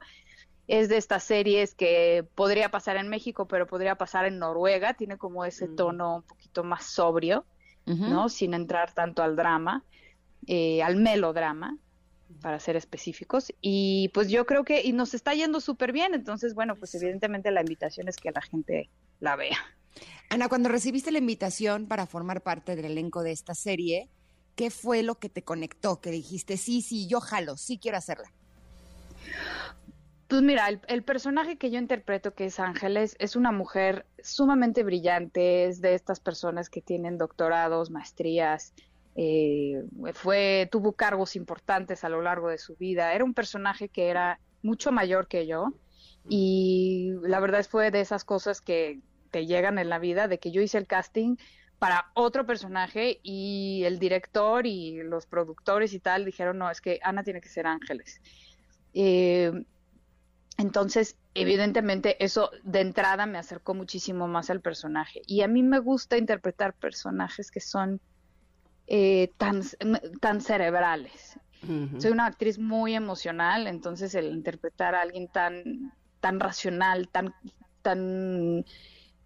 Speaker 8: Es de estas series que podría pasar en México, pero podría pasar en Noruega. Tiene como ese tono un poquito más sobrio. ¿no? Sin entrar tanto al drama, eh, al melodrama, para ser específicos. Y pues yo creo que, y nos está yendo súper bien. Entonces, bueno, pues evidentemente la invitación es que la gente la vea.
Speaker 2: Ana, cuando recibiste la invitación para formar parte del elenco de esta serie, ¿qué fue lo que te conectó? Que dijiste, sí, sí, yo jalo, sí quiero hacerla.
Speaker 8: Pues mira, el, el personaje que yo interpreto, que es Ángeles, es una mujer sumamente brillante, es de estas personas que tienen doctorados, maestrías, eh, fue, tuvo cargos importantes a lo largo de su vida. Era un personaje que era mucho mayor que yo y la verdad fue de esas cosas que te llegan en la vida, de que yo hice el casting para otro personaje y el director y los productores y tal dijeron, no, es que Ana tiene que ser Ángeles. Eh, entonces, evidentemente, eso de entrada me acercó muchísimo más al personaje. Y a mí me gusta interpretar personajes que son eh, tan, tan cerebrales. Soy una actriz muy emocional, entonces el interpretar a alguien tan, tan racional, tan, tan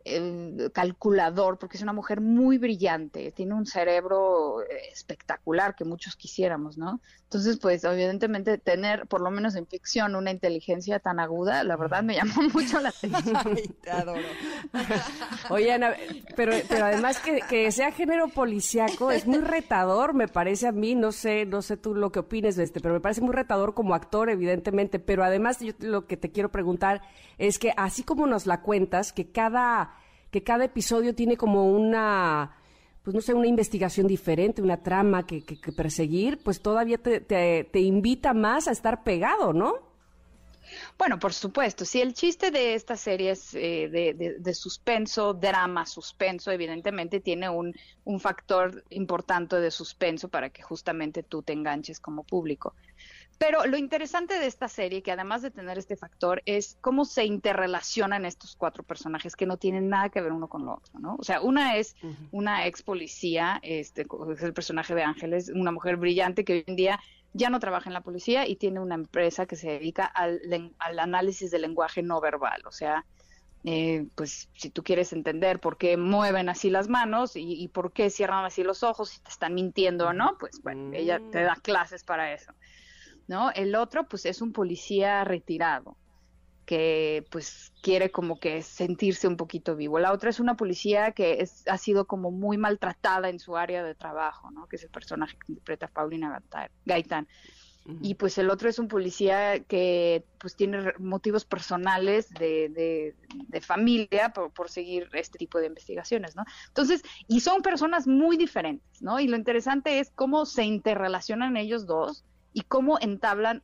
Speaker 8: eh, calculador, porque es una mujer muy brillante, tiene un cerebro eh, espectacular que muchos quisiéramos, ¿no? Entonces, pues, evidentemente, tener, por lo menos en ficción, una inteligencia tan aguda, la verdad me llamó mucho la atención.
Speaker 2: Ay, te adoro.
Speaker 3: Oye, Ana, pero, pero además que, que sea género policiaco es muy retador, me parece a mí, no sé, no sé tú lo que opines de este, pero me parece muy retador como actor, evidentemente, pero además yo lo que te quiero preguntar es que así como nos la cuentas, que cada que cada episodio tiene como una, pues no sé, una investigación diferente, una trama que, que, perseguir, pues todavía te, te, invita más a estar pegado, ¿no?
Speaker 8: Bueno, por supuesto. Si el chiste de esta serie es eh, de, de, suspenso, drama, suspenso, evidentemente tiene un, un, factor importante de suspenso para que justamente tú te enganches como público. Pero lo interesante de esta serie, que además de tener este factor, es cómo se interrelacionan estos cuatro personajes que no tienen nada que ver uno con lo otro, ¿no? O sea, una es una ex policía, este, es el personaje de Ángeles, una mujer brillante que hoy en día ya no trabaja en la policía y tiene una empresa que se dedica al, análisis del lenguaje no verbal. O sea, eh, pues si tú quieres entender por qué mueven así las manos y, por qué cierran así los ojos, si te están mintiendo o no, pues bueno, ella te da clases para eso. ¿No? El otro, pues, es un policía retirado que pues quiere como que sentirse un poquito vivo. La otra es una policía que es, ha sido como muy maltratada en su área de trabajo, ¿no? Que es el personaje que interpreta Paulina Gaitán. Y pues el otro es un policía que pues tiene motivos personales de, de, familia por, por, seguir este tipo de investigaciones, ¿no? Entonces, y son personas muy diferentes, ¿no? Y lo interesante es cómo se interrelacionan ellos dos y cómo entablan,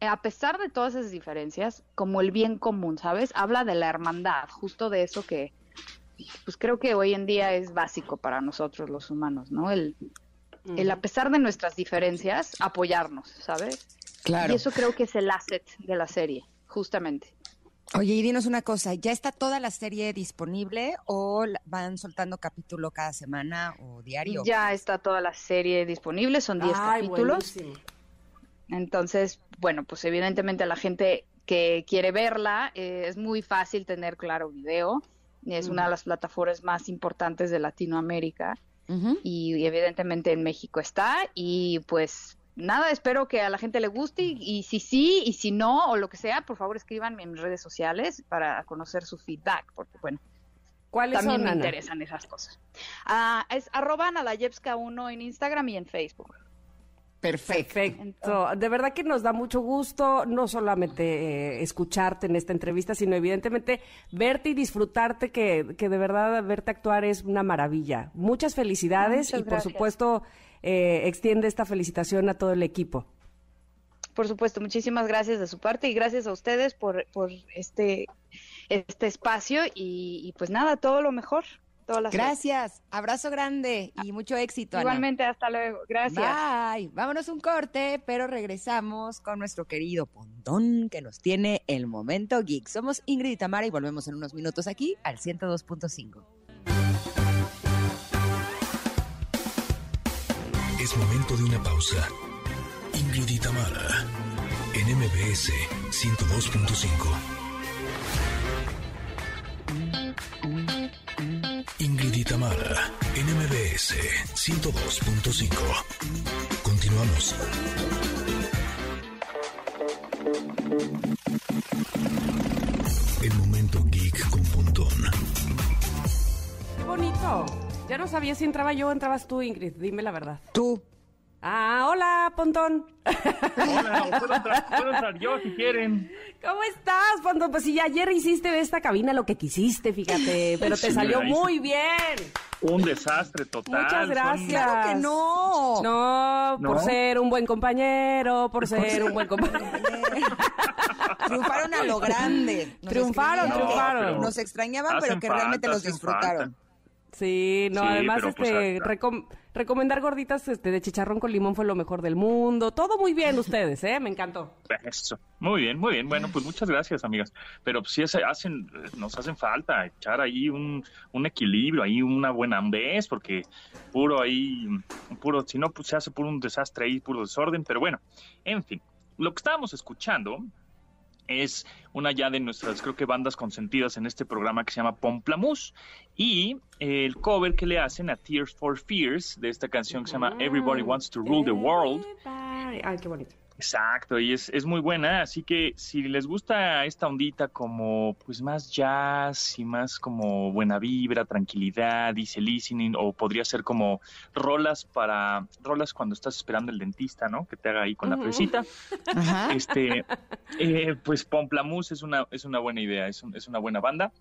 Speaker 8: eh, a pesar de todas esas diferencias, como el bien común, ¿sabes? Habla de la hermandad, justo de eso que, pues creo que hoy en día es básico para nosotros los humanos, ¿no? El, el a pesar de nuestras diferencias, apoyarnos, ¿sabes? Claro. Y eso creo que es el asset de la serie, justamente.
Speaker 2: Oye, y dinos una cosa, ¿ya está toda la serie disponible o van soltando capítulo cada semana o diario?
Speaker 8: Ya está toda la serie disponible, son 10 capítulos. Entonces, bueno, pues evidentemente la gente que quiere verla eh, es muy fácil tener Claro Video. Es una de las plataformas más importantes de Latinoamérica y, evidentemente en México está y pues nada, espero que a la gente le guste y, si sí y si no o lo que sea, por favor escríbanme en mis redes sociales para conocer su feedback porque bueno,
Speaker 3: ¿Cuáles
Speaker 8: también me interesan esas cosas. Ah, es arroba 1 en Instagram y en Facebook.
Speaker 3: Perfecto. De verdad que nos da mucho gusto no solamente eh, escucharte en esta entrevista, sino evidentemente verte y disfrutarte, que, que de verdad verte actuar es una maravilla. Muchas felicidades y por supuesto eh, extiende esta felicitación a todo el equipo.
Speaker 8: Por supuesto, muchísimas gracias de su parte y gracias a ustedes por, por este, este espacio y, y pues nada, todo lo mejor.
Speaker 2: Gracias, abrazo grande y mucho éxito.
Speaker 8: Igualmente, hasta luego. Gracias.
Speaker 2: Bye. Vámonos un corte, pero regresamos con nuestro querido Pontón que nos tiene el momento geek. Somos Ingrid y Tamara y volvemos en unos minutos aquí al 102.5.
Speaker 1: Es momento de una pausa. Ingrid y Tamara en MBS 102.5. y Tamara, NMBS 102.5. Continuamos. El momento geek con Pontón.
Speaker 3: Qué bonito. Ya no sabía si entraba yo o entrabas tú, Ingrid. Dime la verdad.
Speaker 2: Tú.
Speaker 3: Ah, hola, Pontón.
Speaker 9: Hola, puedo entrar, yo si quieren.
Speaker 3: ¿Cómo estás, Pontón? Pues si ayer hiciste de esta cabina lo que quisiste, fíjate, pero te salió muy bien.
Speaker 9: Un desastre total.
Speaker 3: Muchas gracias.
Speaker 2: Claro que no.
Speaker 3: no. por ser un buen compañero, por ser un buen compañero.
Speaker 2: triunfaron a lo grande.
Speaker 3: triunfaron, triunfaron.
Speaker 2: Nos extrañaban, pero que realmente los disfrutaron.
Speaker 3: Sí, no, además pues, este recomendar gorditas este de chicharrón con limón fue lo mejor del mundo. Todo muy bien ustedes, ¿eh? Me encantó.
Speaker 9: Eso. Muy bien, muy bien. Bueno, pues muchas gracias, amigas. Pero sí hacen nos hacen falta echar ahí un, un equilibrio, ahí una buena vez, porque puro ahí puro si no pues se hace puro un desastre ahí, puro desorden, pero bueno, en fin. Lo que estábamos escuchando es una ya de nuestras, creo que bandas consentidas en este programa que se llama Pomplamoose. Y el cover que le hacen a Tears for Fears de esta canción que se llama Everybody Wants to Rule the World.
Speaker 3: Ay, qué bonito.
Speaker 9: Exacto, y es, es muy buena, así que si les gusta esta ondita como pues más jazz y más como buena vibra, tranquilidad, dice listening, o podría ser como rolas para, rolas cuando estás esperando el dentista, ¿no? Que te haga ahí con la fresita. Este, eh, pues Pomplamoose es una, es una buena idea, es, un- es una buena banda.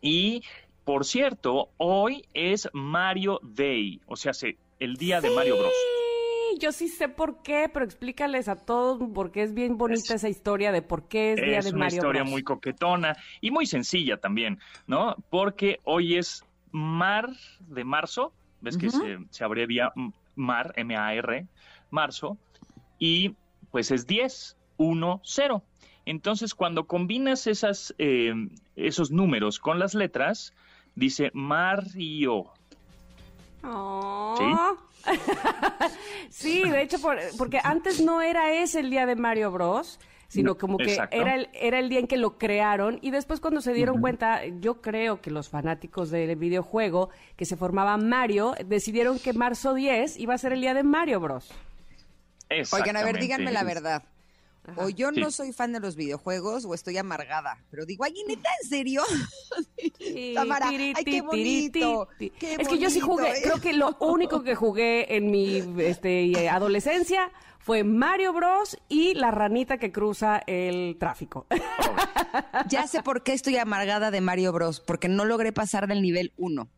Speaker 9: Y por cierto, hoy es Mario Day, o sea, se- el día de Mario Bros.
Speaker 3: Yo sí sé por qué, pero explícales a todos porque es bien bonita esa historia de por qué es día
Speaker 9: es
Speaker 3: de
Speaker 9: una
Speaker 3: Mario
Speaker 9: historia
Speaker 3: Bros.
Speaker 9: muy coquetona y muy sencilla también, ¿no? Porque hoy es Mar de marzo, ves que se, se abrevia Mar, M-A-R, marzo, y pues es 10, 1, 0. Entonces, cuando combinas esas, eh, esos números con las letras, dice Mario.
Speaker 3: Oh. sí, de hecho, por- porque antes no era ese el día de Mario Bros, sino
Speaker 9: No,
Speaker 3: como que
Speaker 9: exacto.
Speaker 3: era el, era el día en que lo crearon y después cuando se dieron cuenta, yo creo que los fanáticos del videojuego que se formaba Mario decidieron que marzo 10 iba a ser el día de Mario Bros.
Speaker 2: Oigan, a ver, díganme la verdad. O yo
Speaker 9: Sí.
Speaker 2: no soy fan de los videojuegos o estoy amargada. Pero digo, ay, neta, ¿en serio? Tamara, ay, qué bonito. qué
Speaker 3: es que yo sí jugué,
Speaker 2: ¿eh?
Speaker 3: creo que lo único que jugué en mi este, adolescencia fue Mario Bros y la ranita que cruza el tráfico.
Speaker 2: Ya sé por qué estoy amargada de Mario Bros. Porque no logré pasar del nivel 1.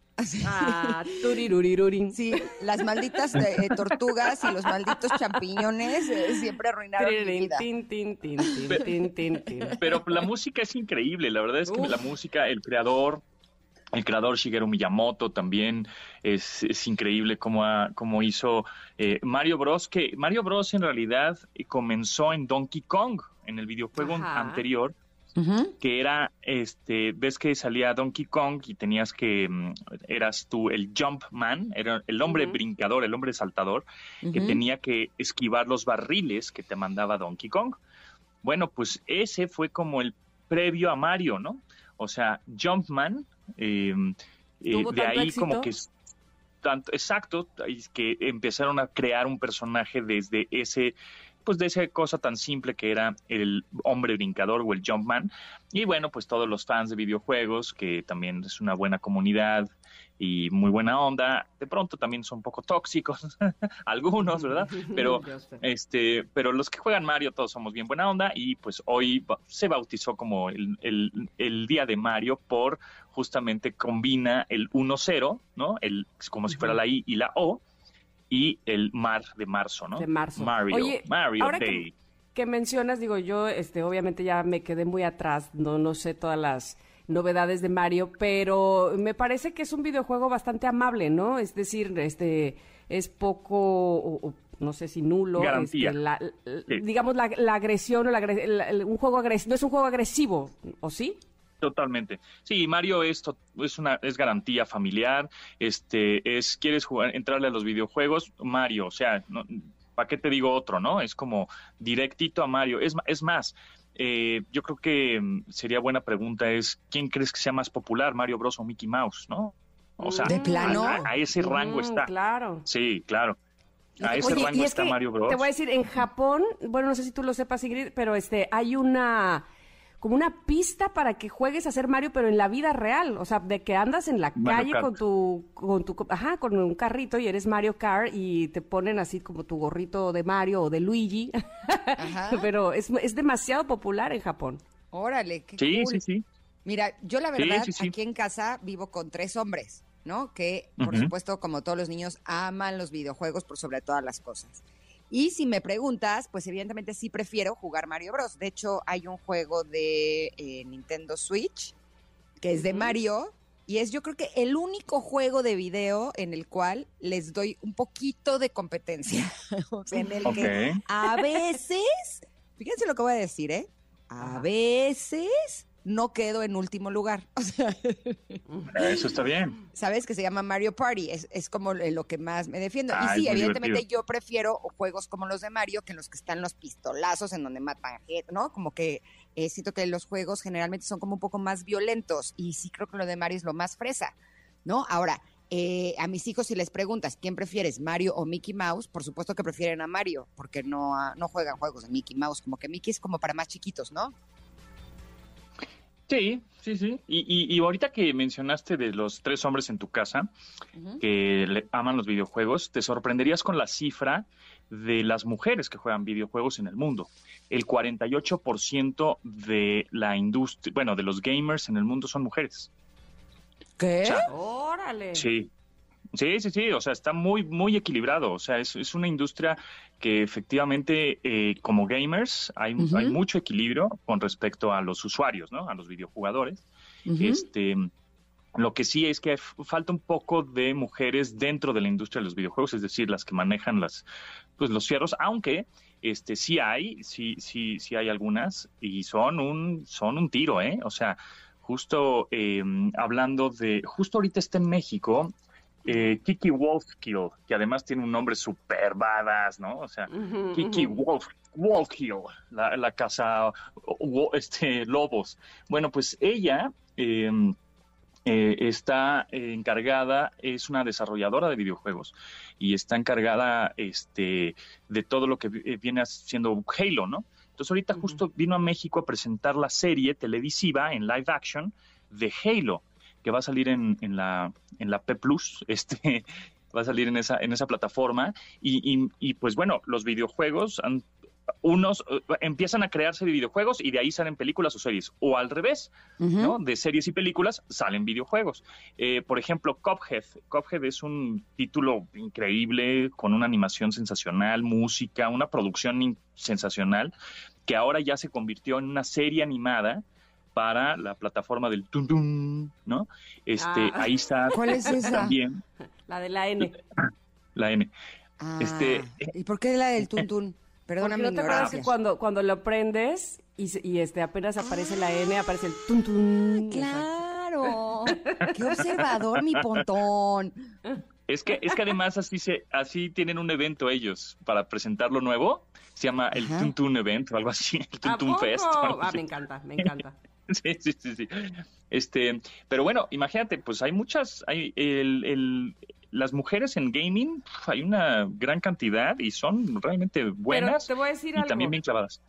Speaker 3: Ah, turirurirurin.
Speaker 2: Sí, las malditas eh, tortugas y los malditos champiñones eh, siempre arruinaron mi vida.
Speaker 3: tin, tin, tin, tin, tin, tin, tin.
Speaker 9: Pero la música es increíble, la verdad es que
Speaker 3: Uf.
Speaker 9: la música, el creador, el creador Shigeru Miyamoto también es, es increíble cómo, ha- cómo hizo eh, Mario Bros. Que Mario Bros. en realidad eh, comenzó en Donkey Kong, en el videojuego
Speaker 3: Ajá.
Speaker 9: anterior, Que era, este, ves que salía Donkey Kong y tenías que, mm, eras tú el Jumpman, era el hombre brincador, el hombre saltador, que tenía que esquivar los barriles que te mandaba Donkey Kong. Bueno, pues ese fue como el previo a Mario, ¿no? O sea, Jumpman, eh, eh,
Speaker 3: ¿Tuvo
Speaker 9: de ahí como que es tanto, exacto, es que empezaron a crear un personaje desde ese, pues de esa cosa tan simple que era el hombre brincador o el Jumpman. Y bueno, pues todos los fans de videojuegos, que también es una buena comunidad y muy buena onda, de pronto también son un poco tóxicos, algunos, ¿verdad? Pero este, pero los que juegan Mario todos somos bien buena onda y pues hoy se bautizó como el, el- el día de Mario por justamente combina el 1-0, ¿no? El, como si fuera la I y la O y el mar de marzo, ¿no?
Speaker 3: De marzo.
Speaker 9: Mario,
Speaker 3: Oye,
Speaker 9: Mario
Speaker 3: ahora que-
Speaker 9: Day.
Speaker 3: que mencionas, digo yo, este, obviamente ya me quedé muy atrás, no, no sé todas las novedades de Mario, pero me parece que es un videojuego bastante amable, ¿no? Es decir, este, es poco, o- o no sé si nulo,
Speaker 9: Garantía.
Speaker 3: este, la-
Speaker 9: Sí.
Speaker 3: digamos la, la agresión o la, un juego agresivo, no es un juego agresivo, ¿o sí?
Speaker 9: Totalmente. Sí, Mario es, es una es garantía familiar. Este es quieres jugar, entrarle a los videojuegos, Mario. O sea, ¿para qué te digo otro, no? Es como directito a Mario. Es es más. eh, yo creo que mm, sería buena pregunta es quién crees que sea más popular, Mario Bros o Mickey Mouse, ¿no? O sea,
Speaker 2: ¿De plano?
Speaker 9: a, a ese rango
Speaker 3: Mm,
Speaker 9: está.
Speaker 3: Claro.
Speaker 9: Sí, claro. A ese
Speaker 3: Oye,
Speaker 9: rango
Speaker 3: y es
Speaker 9: está
Speaker 3: que
Speaker 9: Mario Bros.
Speaker 3: Te voy a decir, en Japón, bueno, no sé si tú lo sepas, Ingrid, pero este, hay una como una pista para que juegues a ser Mario, pero en la vida real, o sea, de que andas en la
Speaker 9: Mario
Speaker 3: calle
Speaker 9: Kart.
Speaker 3: con tu, con tu, ajá, con un carrito y eres Mario Kart y te ponen así como tu gorrito de Mario o de Luigi,
Speaker 2: Ajá.
Speaker 3: pero es, es demasiado popular en Japón.
Speaker 2: Órale, qué
Speaker 9: Sí,
Speaker 2: cool.
Speaker 9: sí, sí.
Speaker 2: Mira, yo la verdad
Speaker 9: sí, sí.
Speaker 2: aquí en casa vivo con tres hombres, ¿no? Que por supuesto, como todos los niños, aman los videojuegos por sobre todas las cosas. Y si me preguntas, pues evidentemente sí prefiero jugar Mario Bros. De hecho, hay un juego de eh, Nintendo Switch que es de. Mario y es yo creo que el único juego de video en el cual les doy un poquito de competencia. o sea, en el que a veces, fíjense lo que voy a decir, ¿eh? A veces no quedo en último lugar. O sea,
Speaker 9: Eso está bien.
Speaker 2: ¿sabes? Que se llama Mario Party. Es, es como lo que más me defiendo.
Speaker 9: Ah,
Speaker 2: y sí, evidentemente
Speaker 9: divertido.
Speaker 2: yo prefiero juegos como los de Mario que los que están los pistolazos en donde matan gente, ¿no? Como que eh, siento que los juegos generalmente son como un poco más violentos y sí creo que lo de Mario es lo más fresa, ¿no? Ahora, eh, a mis hijos si les preguntas quién prefieres, Mario o Mickey Mouse, por supuesto que prefieren a Mario porque no, ah, no juegan juegos de Mickey Mouse, como que Mickey es como para más chiquitos, ¿no?
Speaker 9: Sí, sí, sí. Y, y, y ahorita que mencionaste de los tres hombres en tu casa que le aman los videojuegos, te sorprenderías con la cifra de las mujeres que juegan videojuegos en el mundo. El 48% de la industria, bueno, de los gamers en el mundo son mujeres.
Speaker 2: ¿Qué?
Speaker 3: Órale.
Speaker 9: Sí. Sí, sí, sí, o sea, está muy, muy equilibrado. O sea, es, es una industria que efectivamente, eh, como gamers, hay, mucho equilibrio con respecto a los usuarios, ¿no? A los videojugadores. Este, lo que sí es que falta un poco de mujeres dentro de la industria de los videojuegos, es decir, las que manejan las, pues, los fierros, aunque este, sí hay, sí, sí, sí hay algunas y son un, son un tiro, ¿eh? O sea, justo eh, hablando de, justo ahorita está en México. Eh, Kiki Wolfkill, que además tiene un nombre super badass, ¿no? O sea, Kiki. Wolf, Wolfkill, la, la casa wo- este, lobos. Bueno, pues ella eh, eh, está encargada, es una desarrolladora de videojuegos y está encargada este, de todo lo que eh, viene siendo Halo, ¿no? Entonces ahorita justo vino a México a presentar la serie televisiva en live action de Halo, que va a salir en, en la, en la P Plus, este, va a salir en esa, en esa plataforma. Y, y- y, pues bueno, los videojuegos han- unos eh, empiezan a crearse de videojuegos y de ahí salen películas o series. O al revés. ¿no? De series y películas salen videojuegos. Eh, por ejemplo, Cuphead. Cuphead es un título increíble, con una animación sensacional, música, una producción sensacional, que ahora ya se convirtió en una serie animada para la plataforma del Tun Tun, ¿no? Este,
Speaker 3: Ah.
Speaker 9: ahí está
Speaker 2: ¿Cuál es esa?
Speaker 9: también
Speaker 3: La de la N.
Speaker 9: la N.
Speaker 2: Ah,
Speaker 9: Este-
Speaker 2: ¿Y por qué la del tuntún? Perdona
Speaker 3: Porque
Speaker 2: mi
Speaker 3: no te acuerdas que cuando, cuando lo prendes y, se- y, este apenas aparece la N, aparece el tun tun.
Speaker 2: Claro. Qué observador, mi pontón.
Speaker 9: Es que, es que además así se, así tienen un evento ellos para presentar lo nuevo. Se llama el. Tuntun Event o algo así, el
Speaker 3: ¿A
Speaker 9: Tuntun Fest.
Speaker 3: Ah, me encanta, me encanta.
Speaker 9: Sí, sí, sí, sí. Este, pero bueno, imagínate, pues hay muchas, hay el, el- las mujeres en gaming, hay una gran cantidad y son realmente buenas
Speaker 3: te voy a decir
Speaker 9: y
Speaker 3: algo.
Speaker 9: también bien clavadas.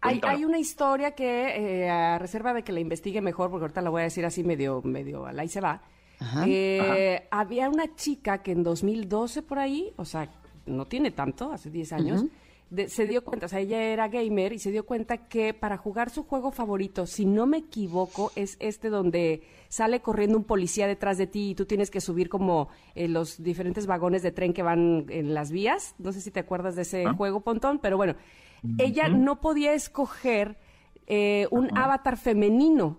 Speaker 3: Hay, hay una historia que, eh, a reserva de que la investigue mejor, porque ahorita la voy a decir así medio, medio al ahí se va.
Speaker 2: Ajá.
Speaker 3: Eh, Había una chica que en 2012 por ahí, o sea, no tiene tanto, hace 10 años, de- se dio cuenta, o sea, ella era gamer y se dio cuenta que para jugar su juego favorito, si no me equivoco, es este donde sale corriendo un policía detrás de ti y tú tienes que subir como eh, los diferentes vagones de tren que van en las vías. No sé si te acuerdas de ese
Speaker 9: Ah.
Speaker 3: juego, Pontón, pero bueno, ella no podía escoger eh, un avatar femenino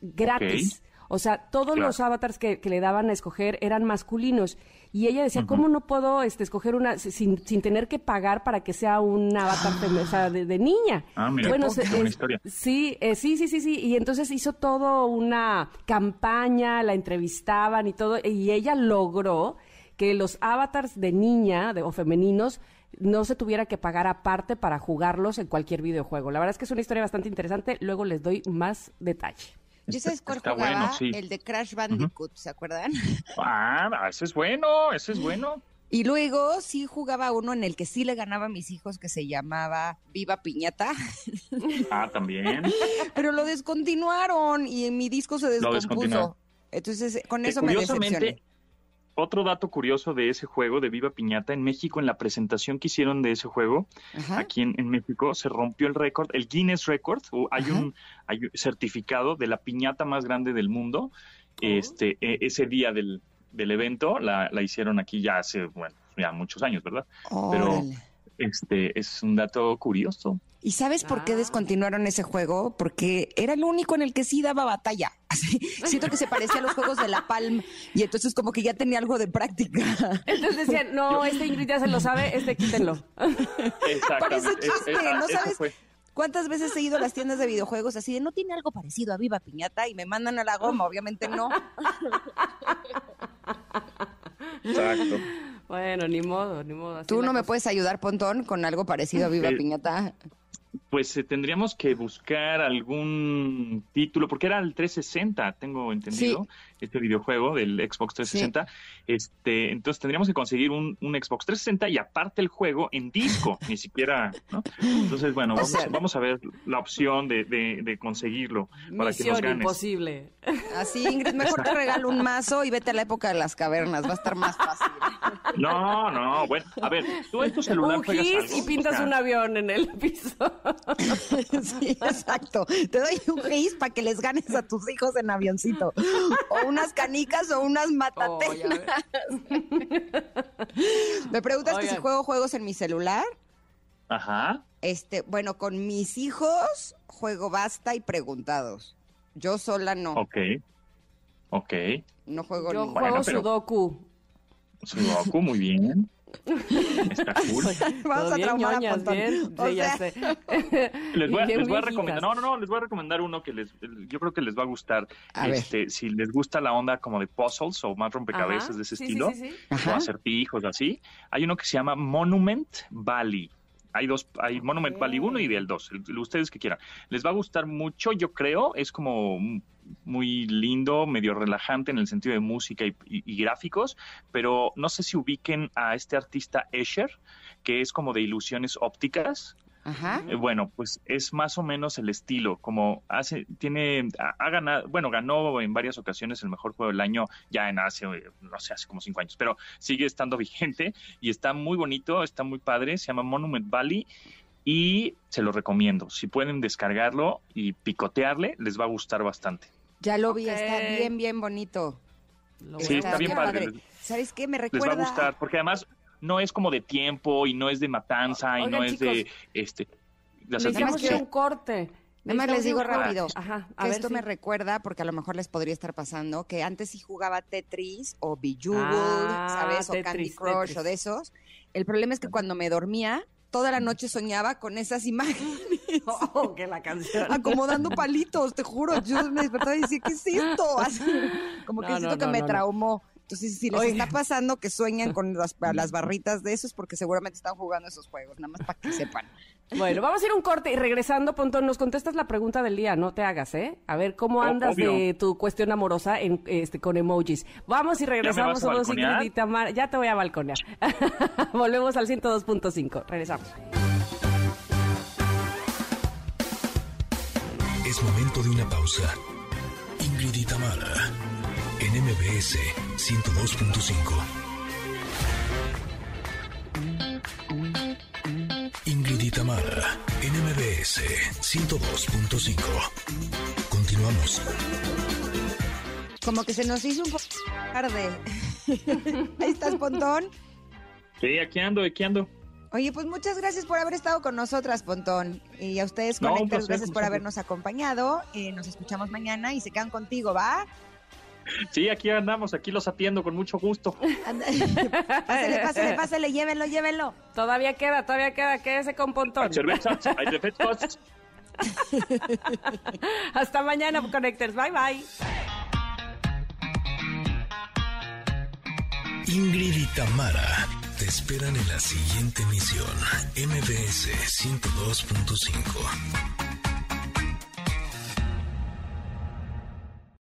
Speaker 3: gratis. O sea, todos
Speaker 9: Claro.
Speaker 3: los avatars que, que le daban a escoger eran masculinos. Y ella decía, ¿cómo no puedo este, escoger una sin, sin tener que pagar para que sea un avatar feme- o sea, de, de niña?
Speaker 9: Ah, mira,
Speaker 3: bueno, es-
Speaker 9: historia.
Speaker 3: sí, eh, sí, sí, sí, sí. Y entonces hizo todo una campaña, la entrevistaban y todo. Y ella logró que los avatars de niña de- o femeninos no se tuviera que pagar aparte para jugarlos en cualquier videojuego. La verdad es que es una historia bastante interesante. Luego les doy más detalle.
Speaker 2: Yo sabes cuál
Speaker 9: Está
Speaker 2: jugaba,
Speaker 9: bueno, sí.
Speaker 2: el de Crash Bandicoot, ¿se acuerdan?
Speaker 9: Ah, ese es bueno, ese es bueno.
Speaker 2: Y luego sí jugaba uno en el que sí le ganaba a mis hijos que se llamaba Viva Piñata,
Speaker 9: Ah, también.
Speaker 2: pero lo descontinuaron y en mi disco se descompuso. Entonces con
Speaker 9: Que
Speaker 2: eso me decepcioné.
Speaker 9: Otro dato curioso de ese juego de Viva Piñata, en México, en la presentación que hicieron de ese juego,
Speaker 2: Ajá.
Speaker 9: aquí en, en México, se rompió el récord, el Guinness Record, hay
Speaker 2: Ajá.
Speaker 9: un, hay un certificado de la piñata más grande del mundo. Este, e- ese día del, del evento la, la hicieron aquí ya hace, bueno, ya muchos años, ¿verdad? Pero
Speaker 2: Órale.
Speaker 9: Este es un dato curioso.
Speaker 2: ¿Y sabes por qué
Speaker 3: Ah.
Speaker 2: descontinuaron ese juego? Porque era el único en el que sí daba batalla. Así, siento que se parecía a los juegos de la Palm y entonces como que ya tenía algo de práctica.
Speaker 3: Entonces decían, no, este Ingrid ya se lo sabe, este quítenlo.
Speaker 2: Parece chiste,
Speaker 9: es-
Speaker 2: ¿no sabes?
Speaker 9: fue.
Speaker 2: ¿Cuántas veces he ido a las tiendas de videojuegos así de no tiene algo parecido a Viva Piñata y me mandan a la goma? Obviamente no.
Speaker 9: Exacto.
Speaker 3: Bueno, ni modo, ni modo. así
Speaker 2: ¿Tú no me puedes ayudar, Pontón, con algo parecido a Viva Piñata?
Speaker 9: Pues eh, tendríamos que buscar algún título, porque era el 360, tengo entendido, este videojuego del Xbox 360. Este, entonces tendríamos que conseguir un, un Xbox 360 y aparte el juego en disco, ni siquiera, ¿no? Entonces, bueno, vamos,
Speaker 2: sea-
Speaker 9: vamos a ver la opción de, de, de conseguirlo para que nos ganes.
Speaker 3: imposible.
Speaker 2: Así, Ingrid, mejor te regalo un mazo y vete a la época de las cavernas, va a estar más fácil.
Speaker 9: No, no, bueno, a ver, tú en tu celular
Speaker 3: Un
Speaker 9: juegas
Speaker 3: gis
Speaker 9: algo,
Speaker 3: y pintas
Speaker 9: o sea,
Speaker 3: un avión en el piso.
Speaker 2: Sí, exacto. Te doy un gis para que les ganes a tus hijos en avioncito. O unas canicas o unas
Speaker 3: Oh,
Speaker 2: matatenas. Me preguntas que si juego juegos en mi celular.
Speaker 9: Ajá.
Speaker 2: Este, bueno, con mis hijos juego basta y preguntados. Yo sola no,
Speaker 9: Ok. Ok.
Speaker 2: no juego
Speaker 3: Yo juego
Speaker 9: pero-
Speaker 3: Sudoku.
Speaker 9: Sudoku, muy bien. Está cool.
Speaker 2: Vamos a traumar a
Speaker 3: ñoñas, bien.
Speaker 2: O
Speaker 3: Sí, ya
Speaker 2: sea,
Speaker 3: sé.
Speaker 9: Les voy, a,
Speaker 3: Bien
Speaker 9: les voy a
Speaker 3: viejitas.
Speaker 9: recomendar, no, no, no, les voy a recomendar uno que les, yo creo que les va a gustar.
Speaker 2: A ver.
Speaker 9: este, si les gusta la onda como de puzzles o más rompecabezas
Speaker 3: Ajá.
Speaker 9: de ese
Speaker 3: Sí,
Speaker 9: estilo,
Speaker 3: sí, sí, sí.
Speaker 9: o acertijos así, hay uno que se llama Monument Valley. Hay dos, hay Monument Valley 1 y el 2, el- ustedes que quieran. Les va a gustar mucho, yo creo, es como muy lindo, medio relajante en el sentido de música y, y- y gráficos, pero no sé si ubiquen a este artista Escher, que es como de ilusiones ópticas.
Speaker 2: Ajá.
Speaker 9: Eh, Bueno, pues es más o menos el estilo, como hace, tiene, ha, ha ganado, bueno, ganó en varias ocasiones el mejor juego del año ya en hace, eh, no sé, hace como cinco años, pero sigue estando vigente y está muy bonito, está muy padre, se llama Monument Valley y se lo recomiendo. Si pueden descargarlo y picotearle, les va a gustar bastante.
Speaker 2: Ya lo vi, está bien, bien bonito.
Speaker 3: Lo
Speaker 9: Sí, está bien
Speaker 3: buscar.
Speaker 9: padre.
Speaker 2: ¿Sabes qué? Me
Speaker 9: Les
Speaker 2: recuerda.
Speaker 9: va a gustar, porque además no es como de tiempo y no es de matanza y no es de, este, de
Speaker 3: Necesitamos
Speaker 2: que-
Speaker 3: ir a un corte.
Speaker 2: Nada más les digo rápido.
Speaker 3: Ajá, a
Speaker 2: que
Speaker 3: ver
Speaker 2: esto
Speaker 3: si-
Speaker 2: me recuerda, porque a lo mejor les podría estar pasando, que antes sí jugaba Tetris o Bejeweled,
Speaker 3: Ah,
Speaker 2: ¿sabes? O Candy Crush
Speaker 3: Tetris.
Speaker 2: o de esos. El problema es que cuando me dormía, toda la noche soñaba con esas imágenes,
Speaker 3: Oh, que la canción.
Speaker 2: acomodando palitos, te juro. Yo me despertaba y decía, ¿qué es esto? Así, como que
Speaker 3: No,
Speaker 2: siento
Speaker 3: no,
Speaker 2: que
Speaker 3: no,
Speaker 2: me traumó. Entonces, si les está pasando que sueñan con las, las barritas de esos, porque seguramente están jugando esos juegos, nada más para que sepan.
Speaker 3: Bueno, vamos a ir a un corte y regresando, Pontón, nos contestas la pregunta del día, no te hagas, ¿eh? A ver cómo andas
Speaker 9: obvio.
Speaker 3: de tu cuestión amorosa en, este, con emojis. Vamos y regresamos,
Speaker 9: vas a
Speaker 3: somos? Ingrid y Tamara. Ya te voy a balconear. Volvemos al 102.5. Regresamos.
Speaker 1: Es momento de una pausa. Ingrid y Tamara, en MBS 102.5. Ingrid y Tamara, en MBS 102.5. Continuamos.
Speaker 2: Como que se nos hizo un poco tarde. Ahí estás, Pontón.
Speaker 9: Sí, aquí ando, aquí ando.
Speaker 2: Oye, pues muchas gracias por haber estado con nosotras, Pontón. Y a ustedes,
Speaker 9: No,
Speaker 2: Connectors,
Speaker 9: placer,
Speaker 2: gracias por habernos acompañado. Eh, nos escuchamos mañana y se quedan contigo, ¿va?
Speaker 9: Sí, aquí andamos, aquí los atiendo con mucho gusto.
Speaker 2: Pásale, pásale, pásale, llévenlo, llévenlo.
Speaker 3: Todavía queda, todavía queda, quédese con Pontón.
Speaker 9: Hay cervezas, hay defectos.
Speaker 3: Hasta mañana, Connectors. Bye, bye.
Speaker 1: Ingrid y Tamara te esperan en la siguiente emisión. MBS 102.5.